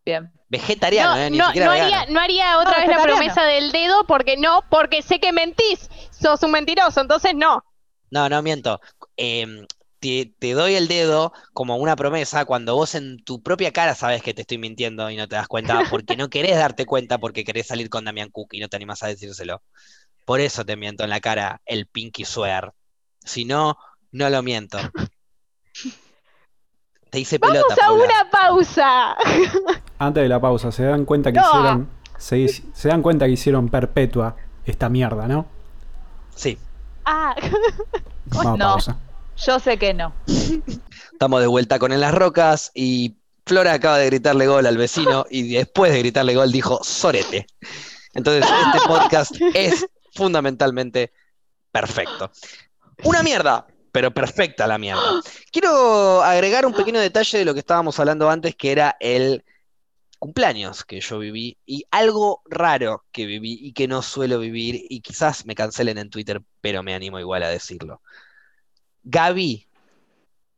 Bien. Vegetariano, No, ¿eh? Ni no, siquiera no vegano. haría, no haría otra No, vez la promesa del dedo porque no, porque sé que mentís. Sos un mentiroso, entonces no. No, no miento. Em, te, te doy el dedo como una promesa cuando vos en tu propia cara sabes que te estoy mintiendo y no te das cuenta porque no querés darte cuenta porque querés salir con Damián Cook y no te animás a decírselo. Por eso te miento en la cara el pinky swear. Si no, no lo miento. Te hice Vamos pelota, a Paula. una pausa. Antes de la pausa, se dan cuenta que No. hicieron. Se, se dan cuenta que hicieron perpetua esta mierda, ¿no? Sí, Ah, Vamos a No. pausa. Yo sé que no. estamos de vuelta con En las Rocas y Flora acaba de gritarle gol al vecino y después de gritarle gol dijo sorete. Entonces este podcast es fundamentalmente perfecto. Una mierda, pero perfecta la mierda. Quiero agregar un pequeño detalle de lo que estábamos hablando antes, que era el cumpleaños que yo viví y algo raro que viví y que no suelo vivir y quizás me cancelen en Twitter, pero me animo igual a decirlo. Gaby,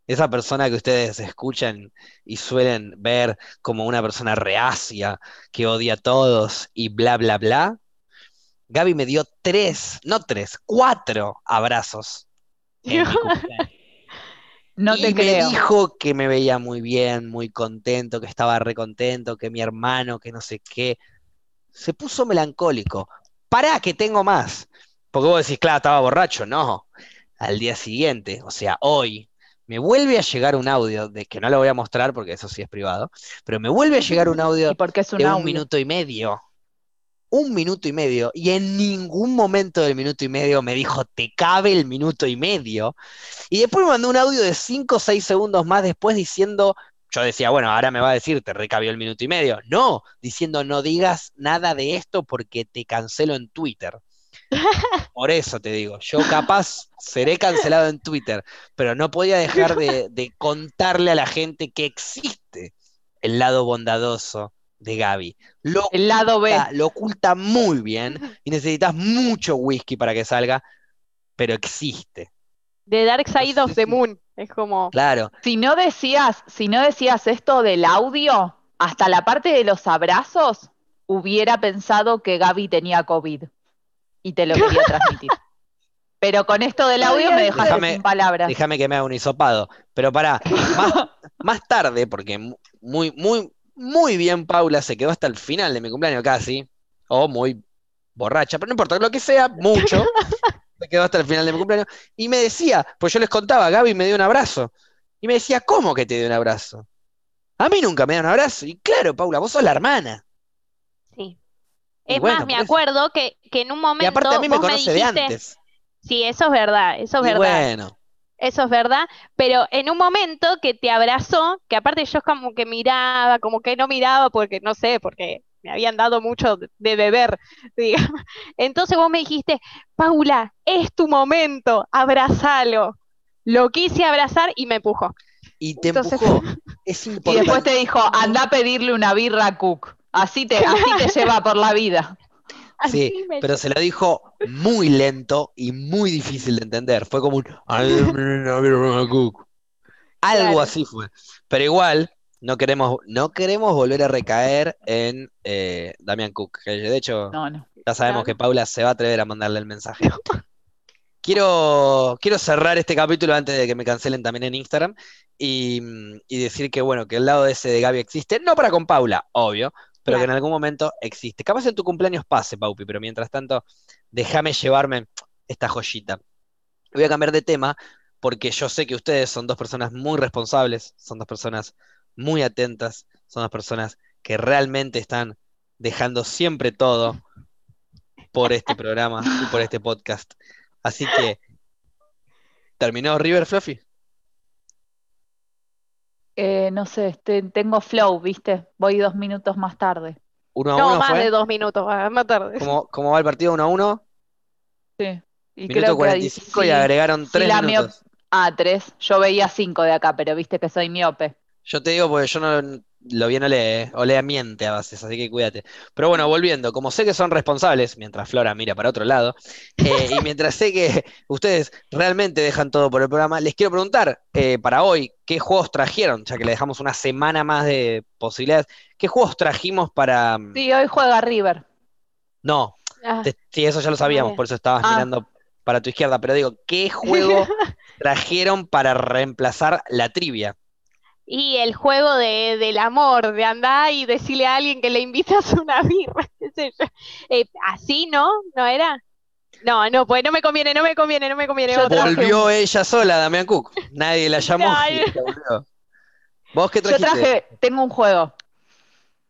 esa persona que ustedes escuchan y suelen ver como una persona reacia, que odia a todos y bla, bla, bla, Gaby me dio tres, no tres, cuatro abrazos en. No y te me creo. dijo que me veía muy bien, muy contento, que estaba recontento, que mi hermano, que no sé qué. Se puso melancólico. Pará, que tengo más. Porque vos decís, claro, estaba borracho. No. Al día siguiente, o sea, hoy, me vuelve a llegar un audio de que no lo voy a mostrar porque eso sí es privado, pero me vuelve a llegar un audio ¿Y por qué es un de un minuto y medio. Un minuto y medio. Y en ningún momento del minuto y medio me dijo, te cabe el minuto y medio. Y después me mandó un audio de 5 o 6 segundos más después diciendo, yo decía, bueno, ahora me va a decir, te recabió el minuto y medio. No, diciendo, no digas nada de esto porque te cancelo en Twitter. Por eso te digo, yo capaz seré cancelado en Twitter, pero no podía dejar de, de contarle a la gente que existe el lado bondadoso de Gaby. Lo El lado B. oculta, lo oculta muy bien y necesitas mucho whisky para que salga, pero existe. de Dark Side of the Moon. Es como. Claro, Si no decías, si no decías esto del audio, hasta la parte de los abrazos, hubiera pensado que Gaby tenía COVID y te lo quería transmitir. Pero con esto del audio me dejaste Déjame- sin palabras. déjame que me haga un hisopado. Pero pará, más, más tarde, porque mu- muy, muy, muy bien Paula se quedó hasta el final de mi cumpleaños casi, o muy borracha, pero no importa, lo que sea, mucho, se quedó hasta el final de mi cumpleaños, y me decía, pues yo les contaba, Gaby me dio un abrazo, y me decía, ¿cómo que te dio un abrazo? A mí nunca me dio un abrazo, y claro, Paula, vos sos la hermana. Y Es bueno, más, me por eso. acuerdo que, que en un Y momento aparte a mí me conoce de dijiste, antes. Sí, eso es verdad, eso es Y verdad. bueno, Eso es verdad, pero en un momento que te abrazó, que aparte yo como que miraba, como que no miraba porque no sé, porque me habían dado mucho de beber, digamos. Entonces vos me dijiste, Paula, es tu momento, abrazalo. Lo quise abrazar y me empujó. y te Entonces- empujó. Es Y después te dijo, anda a pedirle una birra a Cook. Así te, así te lleva por la vida. Sí, me- pero se lo dijo muy lento y muy difícil de entender. Fue como un algo así fue. Pero igual no queremos, no queremos volver a recaer en eh, Damian Cook. que de hecho, No, no. ya sabemos Claro. que Paula se va a atrever a mandarle el mensaje. Quiero, quiero cerrar este capítulo antes de que me cancelen también en Instagram y, y decir que bueno, que el lado ese de Gaby existe, no para con Paula, obvio, pero que en algún momento existe. Capaz en tu cumpleaños pase, Paupi, pero mientras tanto, déjame llevarme esta joyita. Voy a cambiar de tema porque yo sé que ustedes son dos personas muy responsables, son dos personas muy atentas, son dos personas que realmente están dejando siempre todo por este programa y por este podcast. Así que, ¿terminó River Fluffy? Eh, no sé, este, tengo flow, ¿viste? Voy dos minutos más tarde. ¿Uno a No, uno más fue? de dos minutos, va, más tarde. ¿Cómo, cómo va el partido? ¿Uno a uno? Sí. Y Minuto creo que ahí 45 y sí. agregaron sí, tres la minutos. Ah, tres. Yo veía cinco de acá, pero viste que soy miope. Yo te digo porque yo no lo bien ole, olea miente a veces, así que cuídate. Pero bueno, volviendo, como sé que son responsables, mientras Flora mira para otro lado, eh, y mientras sé que ustedes realmente dejan todo por el programa, les quiero preguntar eh, para hoy, ¿qué juegos trajeron? Ya que le dejamos una semana más de posibilidades, ¿qué juegos trajimos para... Sí, hoy juega River. No, Ah, te- sí, eso ya lo sabíamos, por eso estabas Ah. mirando para tu izquierda, pero digo, ¿qué juego trajeron para reemplazar la trivia? Y el juego de, del amor, de andar y decirle a alguien que le invitas una birra, qué sé yo. Eh, así, ¿no? ¿No era? No, no, pues no me conviene, no me conviene, no me conviene. Yo otra. traje Volvió ella sola, Damián Cook. Nadie la llamó. No, y volvió. ¿Vos qué Yo trajiste? traje, tengo un juego.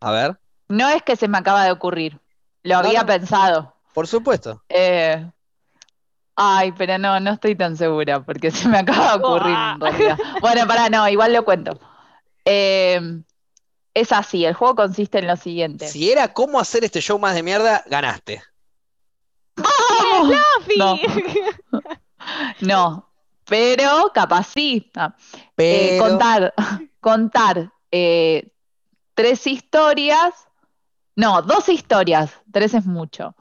A ver, No es que se me acaba de ocurrir. Lo No, había no. pensado. por supuesto. Eh, Ay, pero no, no estoy tan segura porque se me acaba de ocurrir en realidad. Bueno, pará, no, igual lo cuento. Eh, es así, el juego consiste en lo siguiente. Si era cómo hacer este show más de mierda, ganaste. No, pero capaz sí. Ah, eh, Pero contar, contar eh, tres historias, no, dos historias, tres es mucho.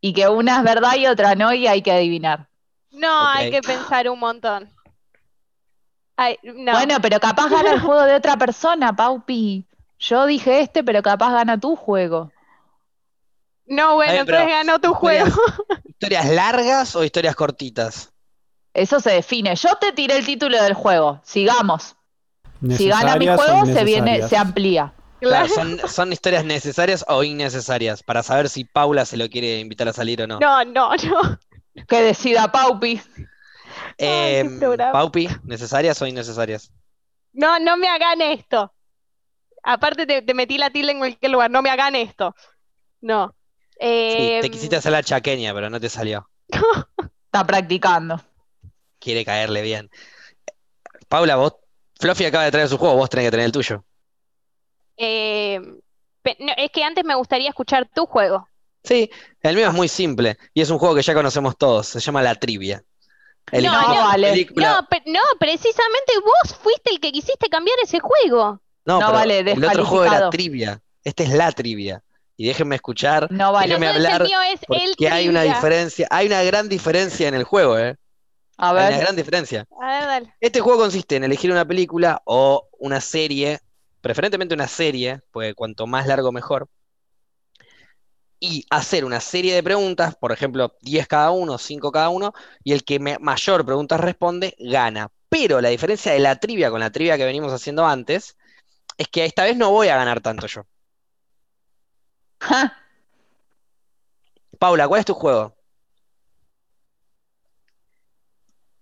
Y que una es verdad y otra no, y hay que adivinar. No, hay que pensar un montón. Ay, no. Bueno, pero capaz gana el juego de otra persona, Paupi. Yo dije este, pero capaz gana tu juego. no, bueno, entonces ganó tu juego. historias, largas o historias cortitas. Eso se define. Yo te tiré el título del juego. Sigamos. Si gana mi ¿Necesarias o juego, se viene, se amplía. Claro, son, son historias necesarias o innecesarias para saber si Paula se lo quiere invitar a salir o no. No, no, no. Que decida Paupi. Eh, Ay, programa. Paupi, ¿necesarias o innecesarias? No, no me hagan esto. Aparte te, te metí la tilde en cualquier lugar. No me hagan esto. No. Sí, te quisiste hacer la chaqueña, pero no te salió. Está practicando. Quiere caerle bien. Paula, vos, Fluffy acaba de traer su juego, vos tenés que tener el tuyo. Eh, no, es que antes me gustaría escuchar tu juego. Sí, el mío es muy simple y es un juego que ya conocemos todos. Se llama La Trivia. No, vale. No, pe- no, precisamente vos fuiste el que quisiste cambiar ese juego. No, No pero vale, el otro juego era descalificado. Trivia. Este es La Trivia. Y déjenme escuchar, No vale. Entonces el hablar, mío es el porque hay una diferencia, hay una gran diferencia en el juego, ¿eh? A Hay una ver. gran diferencia. A ver, dale. Este juego consiste en elegir una película o una serie, preferentemente una serie, pues cuanto más largo mejor, y hacer una serie de preguntas, por ejemplo, 10 cada uno, 5 cada uno, y el que mayor preguntas responde, gana. Pero la diferencia de la trivia con la trivia que venimos haciendo antes, es que esta vez no voy a ganar tanto yo. Ja, Paula, ¿cuál es tu juego?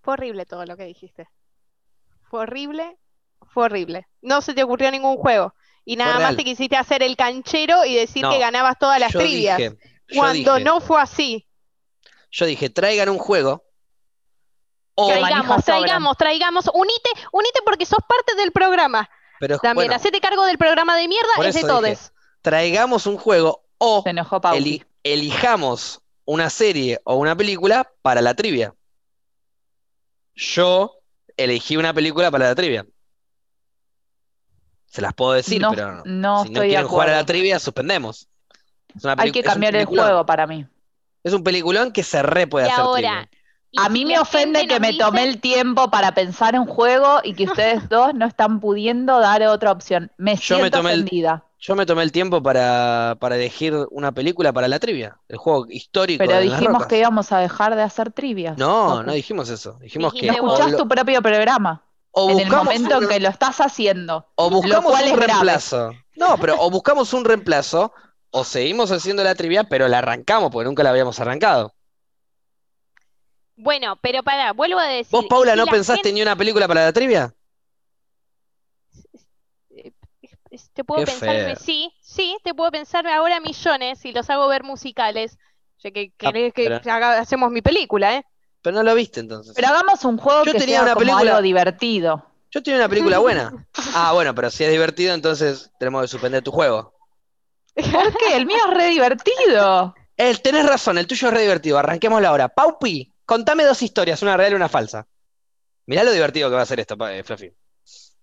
Fue horrible todo lo que dijiste. Fue horrible, fue horrible. No se te ocurrió ningún juego. Y nada más te quisiste hacer el canchero y decir No, que ganabas todas las trivias. dije, Cuando dije, no fue así. yo dije, traigan un juego o, Traigamos, traigamos, traigamos. Unite, unite porque sos parte del programa. pero También, bueno, hacete cargo del programa de mierda, es de dije, todos. traigamos un juego o se enojó eli- elijamos una serie o una película para la trivia. Yo elegí una película para la trivia. Se las puedo decir, No, pero no si no estoy de quieren jugar a la trivia, suspendemos. Es una Hay que cambiar el juego para mí. Es un peliculón que se re puede Y hacer ahora, trivia. y A mí me ofende que me tomé el tiempo para pensar en juego y que ustedes dos no están pudiendo dar otra opción. Me Yo me siento el- ofendida. Yo me tomé el tiempo para, para elegir una película para la trivia. El juego histórico Pero de las dijimos rocas. que íbamos a dejar de hacer trivias. No, no dijimos eso. Dijimos que Dijiste No escuchás lo- tu propio programa o en el momento un- en que lo estás haciendo. O Lo buscamos cual un es grave. reemplazo. No, pero o buscamos un reemplazo, o seguimos haciendo la trivia, pero la arrancamos, porque nunca la habíamos arrancado. Bueno, pero para, vuelvo a decir. ¿Vos, Paula, si no pensaste gente- ni una película para la trivia? Te puedo Qué pensar, sí, sí, te puedo pensar ahora millones y los hago ver musicales. Ya que Ah, querés que pero- haga- hacemos mi película, ¿eh? Pero no lo viste entonces. Pero hagamos un juego Yo que tenía sea una como película- algo divertido. Yo tenía una película buena. Ah, bueno, pero si es divertido, entonces tenemos que suspender tu juego. ¿Por qué? El mío es re divertido. Eh, tenés razón, el tuyo es re divertido. Arranquémoslo ahora. Paupi, contame dos historias, una real y una falsa. Mirá lo divertido que va a ser esto, eh, Fluffy.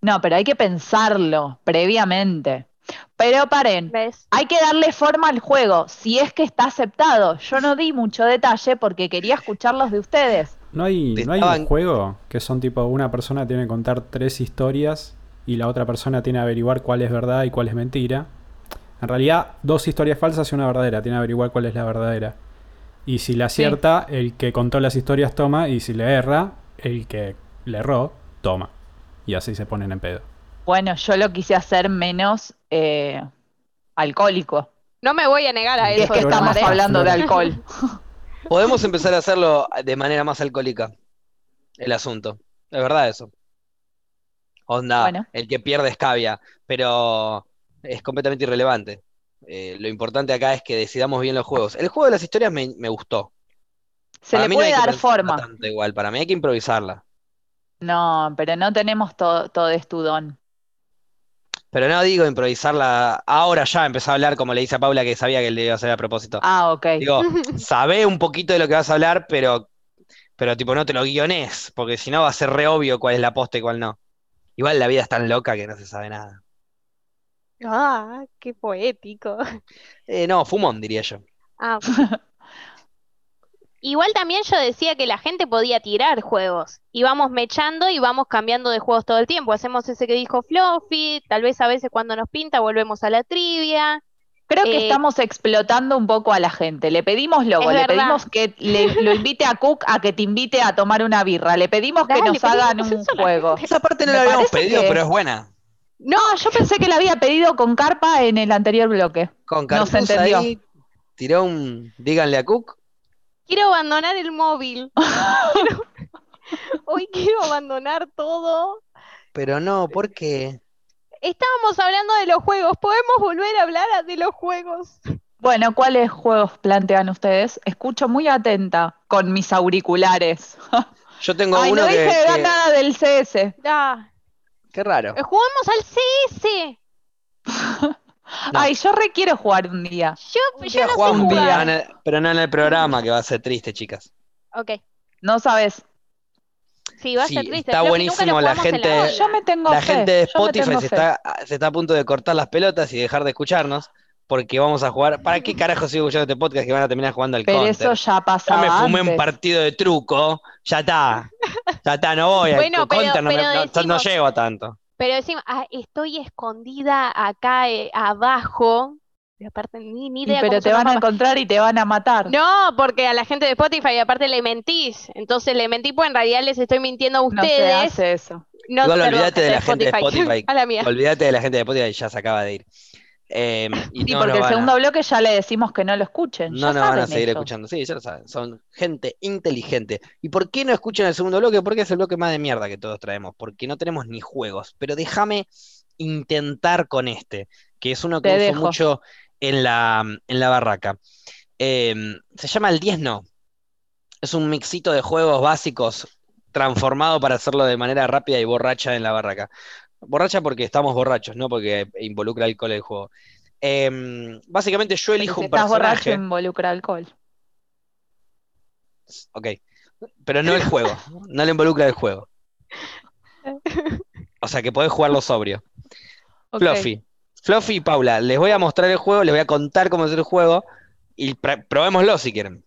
No, pero hay que pensarlo previamente. Pero paren, ¿Ves? hay que darle forma al juego, si es que está aceptado. Yo no di mucho detalle porque quería escucharlos de ustedes. ¿No hay, no hay un juego que son tipo una persona tiene que contar tres historias y la otra persona tiene que averiguar cuál es verdad y cuál es mentira? En realidad, dos historias falsas y una verdadera. Tiene que averiguar cuál es la verdadera. Y si la acierta, el que contó las historias toma. Y si le erra, el que le erró, toma. Y así se ponen en pedo. Bueno, yo lo quise hacer menos eh, alcohólico. No me voy a negar a Y es eso. que estamos hablando de alcohol. Podemos empezar a hacerlo de manera más alcohólica, el asunto. Es verdad eso. Onda, Bueno. el que pierde es cavia, pero es completamente irrelevante. Eh, lo importante acá es que decidamos bien los juegos. El juego de las historias me, me gustó. Se Para le no puede dar forma. igual, para mí hay que improvisarla. No, pero no tenemos todo, todo estudón. Pero no digo improvisarla ahora ya, empezó a hablar como le dice a Paula que sabía que le iba a hacer a propósito. Ah, ok. Digo, sabé un poquito de lo que vas a hablar, pero, pero tipo no te lo guiones, porque si no va a ser re obvio cuál es la posta y cuál no. Igual la vida es tan loca que no se sabe nada. Ah, qué poético. Eh, no, fumón, diría yo. Ah. Igual también yo decía que la gente podía tirar juegos. Y vamos mechando y vamos cambiando de juegos todo el tiempo. Hacemos ese que dijo Fluffy, tal vez a veces cuando nos pinta volvemos a la trivia. Creo que Eh, estamos explotando un poco a la gente. Le pedimos logo, le verdad. pedimos que le- lo invite a Cook a que te invite a tomar una birra. Le pedimos que Dale, nos hagan un juego. Esa parte no la habíamos pedido, que- pero es buena. No, yo pensé que la había pedido con carpa en el anterior bloque. Con No se Cartuza entendió. ahí, tiró un díganle a Cook. Quiero abandonar el móvil. Quiero- Hoy quiero abandonar todo. Pero no, ¿por qué? Estábamos hablando de los juegos. ¿Podemos volver a hablar de los juegos? Bueno, ¿cuáles juegos plantean ustedes? Escucho muy atenta con mis auriculares. Yo tengo Ay, uno no que, dije que- nada del CS. Ah, Qué raro. eh, jugamos al CS. No. Ay, yo requiero jugar un día. Yo, Un yo día no sé jugamos, un pero día. no en el- pero no en el programa, que va a ser triste, chicas. Ok. No sabes. Sí, va a Sí, ser triste. está buenísimo, la gente- No, vida. yo me tengo La fe. gente de Spotify tengo se fe. está, se está a punto de cortar las pelotas y dejar de escucharnos porque vamos a jugar. ¿Para qué carajo sigo escuchando este podcast que van a terminar jugando al Pero Counter? eso ya Ya pasaba me fumé un partido de truco, ya está. Ya está, no voy. al Bueno, pero- Counter no, pero no- no decimos- llego a tanto. Pero decimos, ah, estoy escondida acá eh, abajo. Y aparte, ni, ni Y idea pero cómo te van a encontrar y te van a matar. No, porque a la gente de Spotify aparte le mentís. Entonces le mentí, pues en realidad les estoy mintiendo a No se ustedes. hace eso. No, Igual olvídate de la gente de Spotify. A la mía. Olvídate de la gente de Spotify, ya se acaba de ir. Eh, y Sí, no, porque no el a- segundo bloque ya le decimos que no lo escuchen. No, ya no van a seguir escuchando. Sí, ya lo saben. Son gente inteligente. ¿Y por qué no escuchan el segundo bloque? Porque es el bloque más de mierda que todos traemos. Porque no tenemos ni juegos. Pero déjame intentar con este, que es uno que Te uso dejo. mucho en la, en la barraca. Eh, se llama el 10 no. Es un mixito de juegos básicos transformado para hacerlo de manera rápida y borracha en la barraca. Borracha porque estamos borrachos, no porque involucra alcohol el juego. Em, básicamente yo elijo si un estás borracho personaje. involucra alcohol. Ok. Pero no el juego. No le involucra el juego. O sea que podés jugarlo sobrio. Fluffy. Fluffy y Paula, les voy a mostrar el juego, les voy a contar cómo es el juego y pr- probémoslo si quieren.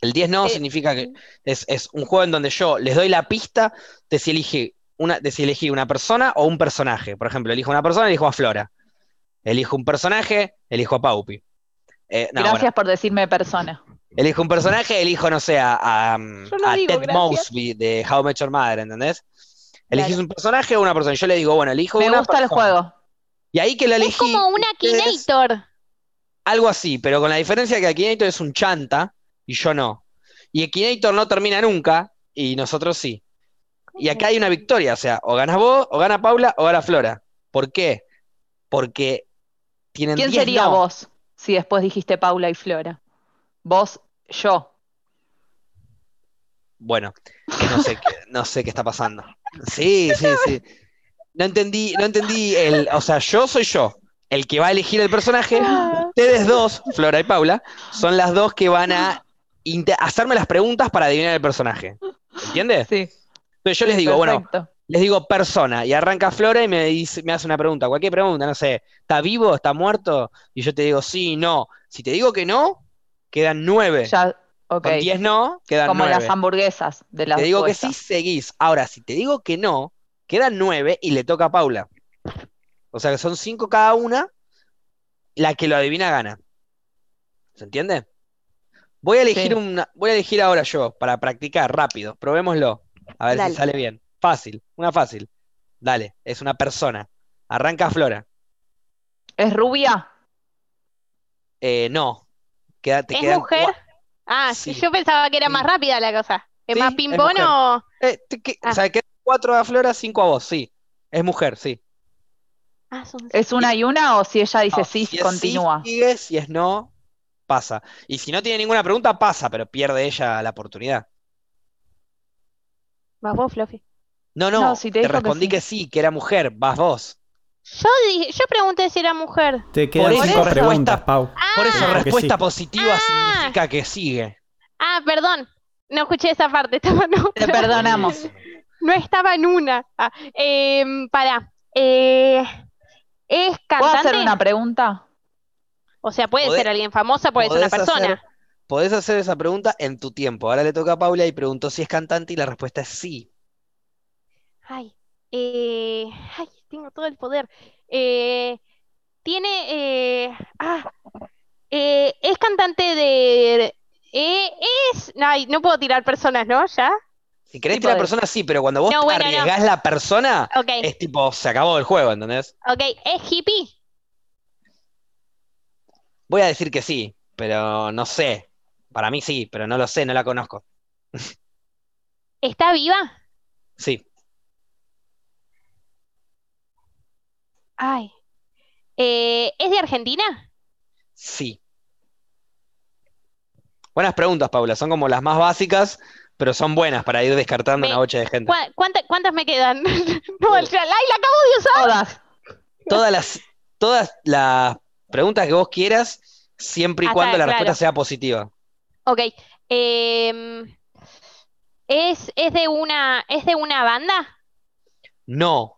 El 10 no Eh, significa que es, es un juego en donde yo les doy la pista de si elegí una, de si elegí una persona o un personaje. Por ejemplo, elijo una persona, elijo a Flora. Elijo un personaje, elijo a Paupi. Eh, no, Gracias bueno, por decirme persona. elijo un personaje, elijo, no sé, a, a, Yo no a digo Ted gracias. Mosby de How Met Your Mother, ¿entendés? Elegís Claro. un personaje o una persona. Yo le digo, bueno, elijo Me una gusta el juego. Y ahí que la Es elegí, como un Akinator. algo así, pero con la diferencia que Akinator es un chanta y yo no. Y Akinator no termina nunca y nosotros sí. Y acá hay una victoria, o sea, o ganas vos, o gana Paula, o gana Flora. ¿Por qué? Porque tienen ¿Quién 10 sería no. vos si después dijiste Paula y Flora? Vos, yo. Bueno, no sé, qué, no sé qué está pasando. Sí, sí, sí. No entendí, no entendí el, o sea, yo soy yo, el que va a elegir el personaje. Ustedes dos, Flora y Paula, son las dos que van a hacerme las preguntas para adivinar el personaje. ¿Entiendes? Sí. Entonces yo les digo, bueno, les digo persona, y arranca Flora y me dice, me hace una pregunta, cualquier pregunta, no sé, ¿está vivo? ¿Está muerto? Y yo te digo, sí, no. Si te digo que no, quedan nueve. Ya, ok. Con diez no, quedan Como nueve. las hamburguesas de la Te digo que sí, seguís. Ahora, si te digo que no, quedan nueve y le toca a Paula. O sea que son cinco cada una, la que lo adivina gana. ¿Se entiende? Voy a elegir Sí. una, voy a elegir ahora yo, para practicar rápido. Probémoslo. A ver Dale. si sale bien. Fácil, una fácil. Dale, es una persona. Arranca Flora. ¿Es rubia? Eh, no. Queda- te ¿Es quedan mujer? Ah, Sí. yo pensaba que era más rápida la cosa. ¿Es Sí, más ping-pong o...? Eh, te- que- Ah. O sea, que cuatro a Flora, cinco a vos, sí. Es mujer, sí. Ah, son ¿Es una y una o si ella dice No, sí, si continúa? sí, sigue, si es no, pasa. Y si no tiene ninguna pregunta, pasa, pero pierde ella la oportunidad. Vas vos, Fluffy. No, no, No, si te te dijo que respondí sí. que sí, que era mujer, vas vos. Yo dije, yo pregunté si era mujer. Te quedan eso cinco respuesta- preguntas, Pau. Por eso, Ah. respuesta Sí. positiva Ah. significa que sigue. Ah, perdón. No escuché esa parte. Estaba en otra. Te perdonamos. No estaba en una. Ah, em, pará. Eh, ¿es ¿Puedo cantante? hacer una pregunta? O sea, puede Podés- ser alguien famosa, puede ser una podés persona. hacer- Podés hacer esa pregunta en tu tiempo. Ahora le toca a Paula y preguntó si es cantante y la respuesta es sí. Ay, eh, ay, tengo todo el poder. Eh, tiene, eh, ah, es cantante de, es, ay, no puedo tirar personas, ¿no? ¿Ya? Si querés Sí tirar podés. persona, sí, pero cuando vos No, arriesgás la persona, es tipo, se acabó el juego, ¿entendés? ok, es hippie, Voy a decir que sí, pero no sé. Para mí sí, pero no lo sé, no la conozco. está viva. Sí. Ay, eh, ¿es de Argentina? Sí. Buenas preguntas, Paula. Son como las más básicas, pero son buenas para ir descartando Me- una bocha de gente. ¿Cuá- cuánta- ¿Cuántas me quedan? No, el- la acabo de usar. Todas. Todas las, todas las preguntas que vos quieras, siempre y Ah, cuando la claro. respuesta sea positiva. Ok, em, ¿es, es de una, es de una banda? No.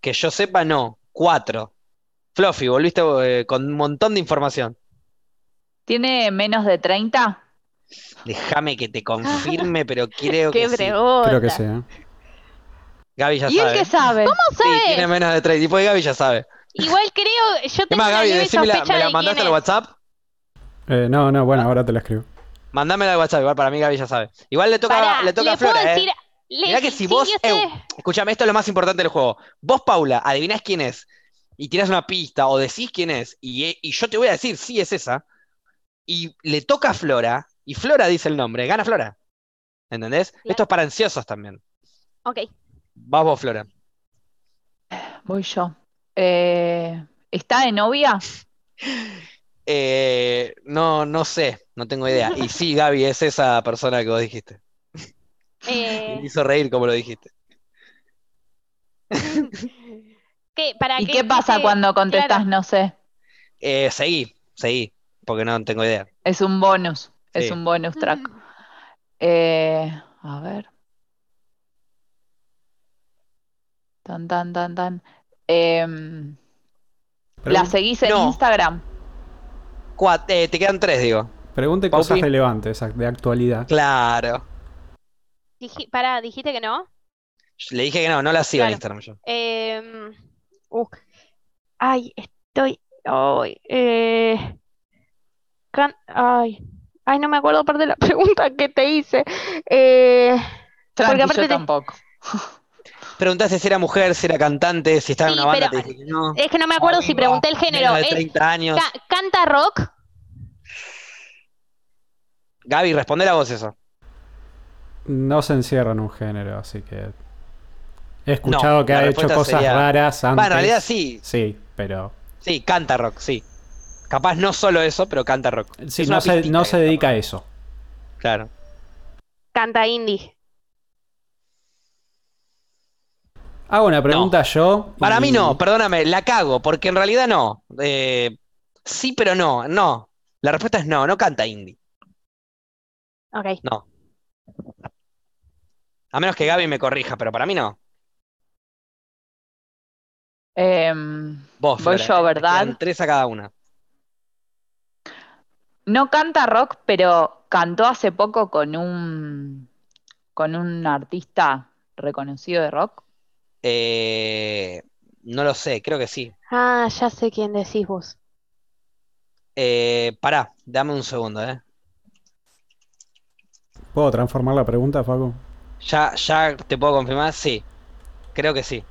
Que yo sepa, no. Cuatro. Fluffy, volviste eh, con un montón de información. ¿Tiene menos de 30? Déjame que te confirme, pero creo Qué que sí. pregunta. Creo que sí. ¿eh? Gaby ya ¿Y él sabe. qué sabe? ¿Cómo Sí, sabes? tiene menos de tres. Tipo de Gaby ya sabe. Igual creo, yo ¿Qué tengo más, una Gaby? leve Decímela, sospecha ¿me la mandaste al. WhatsApp? Eh, no, no, bueno, ahora te la escribo. Mándamela al WhatsApp, igual para mí Gaby ya sabe. Igual le toca, Pará, le toca a ¿le puedo Flora, ¿eh? le- Mirá que si sí, vos, yo escúchame, esto es lo más importante del juego. Vos, Paula, adivinás quién es y tirás una pista o decís quién es y, y yo te voy a decir, sí, es esa. Y le toca a Flora y Flora dice el nombre, gana Flora. ¿Entendés? Esto es para ansiosos también. Ok, Vas vos, Flora. Voy yo. Eh, ¿está de novia? Eh, no, no sé, no tengo idea. Y sí, Gaby, es esa persona que vos dijiste. eh, Me hizo reír como lo dijiste. ¿qué, para ¿Y qué- qué pasa qué- cuando contestas claro. no sé? Eh, seguí, seguí, porque no tengo idea. Es un bonus. Es un bonus track. Eh, a ver. Tan, tan, tan, tan. Em, ¿la seguís en No. Instagram? Eh, te quedan tres, digo. Pregunte Paupi. cosas relevantes, de actualidad. Claro. Pará, dijiste que no. Le dije que no, no la sigo en Claro. Instagram yo. Em, uh, ay, estoy. Ay, eh, can- ay, ay, no me acuerdo parte de la pregunta que te hice. Eh, Tranqui, aparte yo te- tampoco. Preguntaste si era mujer, si era cantante, si estaba en una banda, pero- te dije que no. es que no me acuerdo si pregunté el género. Menos de ¿Es- 30 años. ca- ¿Canta rock? Gaby, responde a vos eso. No se encierra en un género, así que. He escuchado que la ha hecho cosas sería- raras antes. Va, en realidad sí, Sí, pero. sí, canta rock, sí. Capaz no solo eso, pero canta rock. Sí, Es no se, no dedica a eso. Claro. Canta indie. Hago una pregunta yo. Para y- mí no, perdóname, la cago, porque en realidad no. Eh, sí, pero no, no. La respuesta es no, no canta indie. Ok. No. A menos que Gaby me corrija, pero para mí no. Em, Vos, Voy Flora, yo, ¿verdad? tres a cada una. no canta rock, pero cantó hace poco con un con un artista reconocido de rock. Eh, no lo sé, creo que sí. Ah, ya sé quién decís vos. Eh, pará, dame un segundo, ¿eh? ¿Puedo transformar la pregunta, Facu? Ya, ya te puedo confirmar, sí. Creo que sí.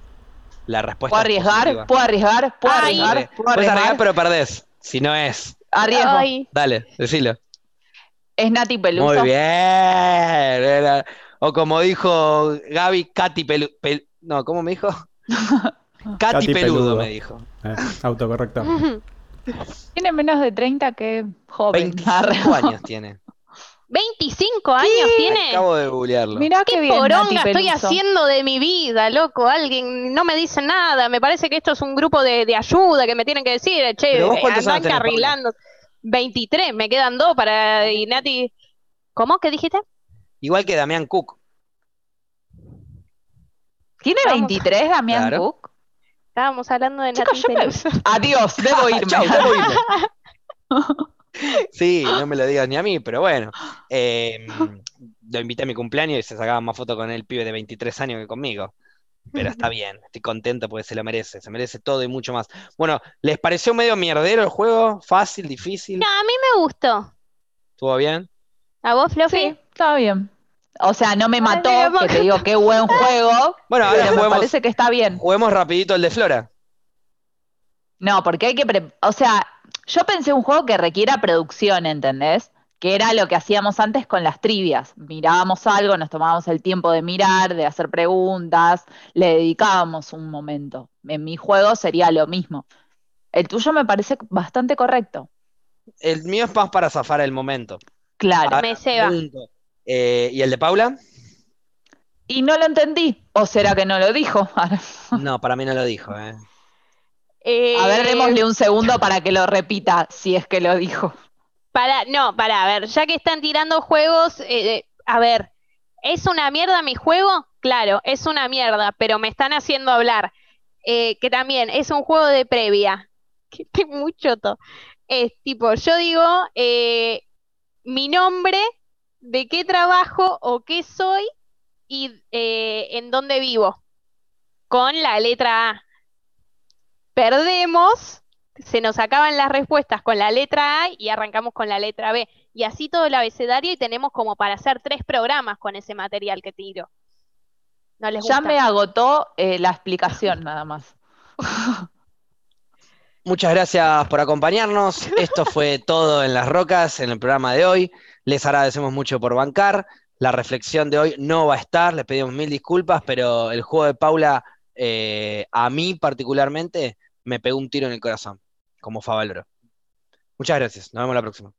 La respuesta ¿Puedo es arriesgar? ¿Puedo arriesgar? ¿Puedo Ay. arriesgar? ¿Puedo Puedes arriesgar, pero perdés. Si no es. Arriesgo. Ay, Dale, decilo. Es Nati Peluso. Muy bien. O como dijo Gaby, Katy Pelu... pel- No, ¿cómo me dijo? Katy Katy Peludo, Peludo. me dijo. Eh, autocorrecto. Tiene menos de 30 que joven. 25 años tiene. 25 años tiene. Acabo de googlearlo. Mirá qué ¿Qué bien, Nati poronga estoy haciendo de mi vida, loco? Alguien no me dice nada. Me parece que esto es un grupo de, de ayuda que me tienen que decir. Che, eh, cuántos andan carrilando. 23, me quedan dos para. Y Nati. ¿Cómo? ¿Qué dijiste? Igual que Damián Cook. ¿Tiene Vamos. 23 Damián Claro. Cook? Estábamos hablando de Chicos, me-. Adiós, debo irme. Chau, debo irme. Sí, no me lo digas ni a mí, pero bueno. Eh, lo invité a mi cumpleaños y se sacaba más fotos con el pibe de 23 años que conmigo. Pero está bien, estoy contento porque se lo merece, se merece todo y mucho más. Bueno, ¿les pareció medio mierdero el juego? ¿Fácil, difícil? No, a mí me gustó. ¿Estuvo bien? ¿A vos, Fluffy? Sí, está bien. O sea, no me mató, que te digo qué buen juego, Bueno, ahora me juguemos, parece que está bien. juguemos rapidito el de Flora. No, porque hay que, pre- o sea, yo pensé un juego que requiera producción, ¿entendés? Que era lo que hacíamos antes con las trivias. Mirábamos algo, nos tomábamos el tiempo de mirar, de hacer preguntas, le dedicábamos un momento. En mi juego sería lo mismo. El tuyo me parece bastante correcto. El mío es más para zafar el momento. Claro. Ahora, Me ceba. pregunto, eh, ¿y el de Paula? Y no lo entendí. ¿O será que no lo dijo? No, para mí no lo dijo, ¿eh? Eh, A ver, démosle un segundo para que lo repita, si es que lo dijo. Para, no, para, a ver, ya que están tirando juegos, eh, eh, a ver, ¿es una mierda mi juego? Claro, es una mierda, pero me están haciendo hablar. Eh, que también es un juego de previa. Que muy choto. Es tipo, yo digo eh, mi nombre, de qué trabajo o qué soy y eh, en dónde vivo. Con la letra A. Perdemos se nos acaban las respuestas con la letra A y arrancamos con la letra B. Y así todo el abecedario y tenemos como para hacer tres programas con ese material que tiro. ¿No les Ya me agotó eh, la explicación, nada más. Muchas gracias por acompañarnos. Esto fue todo en Las Rocas en el programa de hoy. Les agradecemos mucho por bancar. La reflexión de hoy no va a estar, les pedimos mil disculpas, pero el juego de Paula, eh, a mí particularmente, me pegó un tiro en el corazón, como Favaloro. Muchas gracias. Nos vemos la próxima.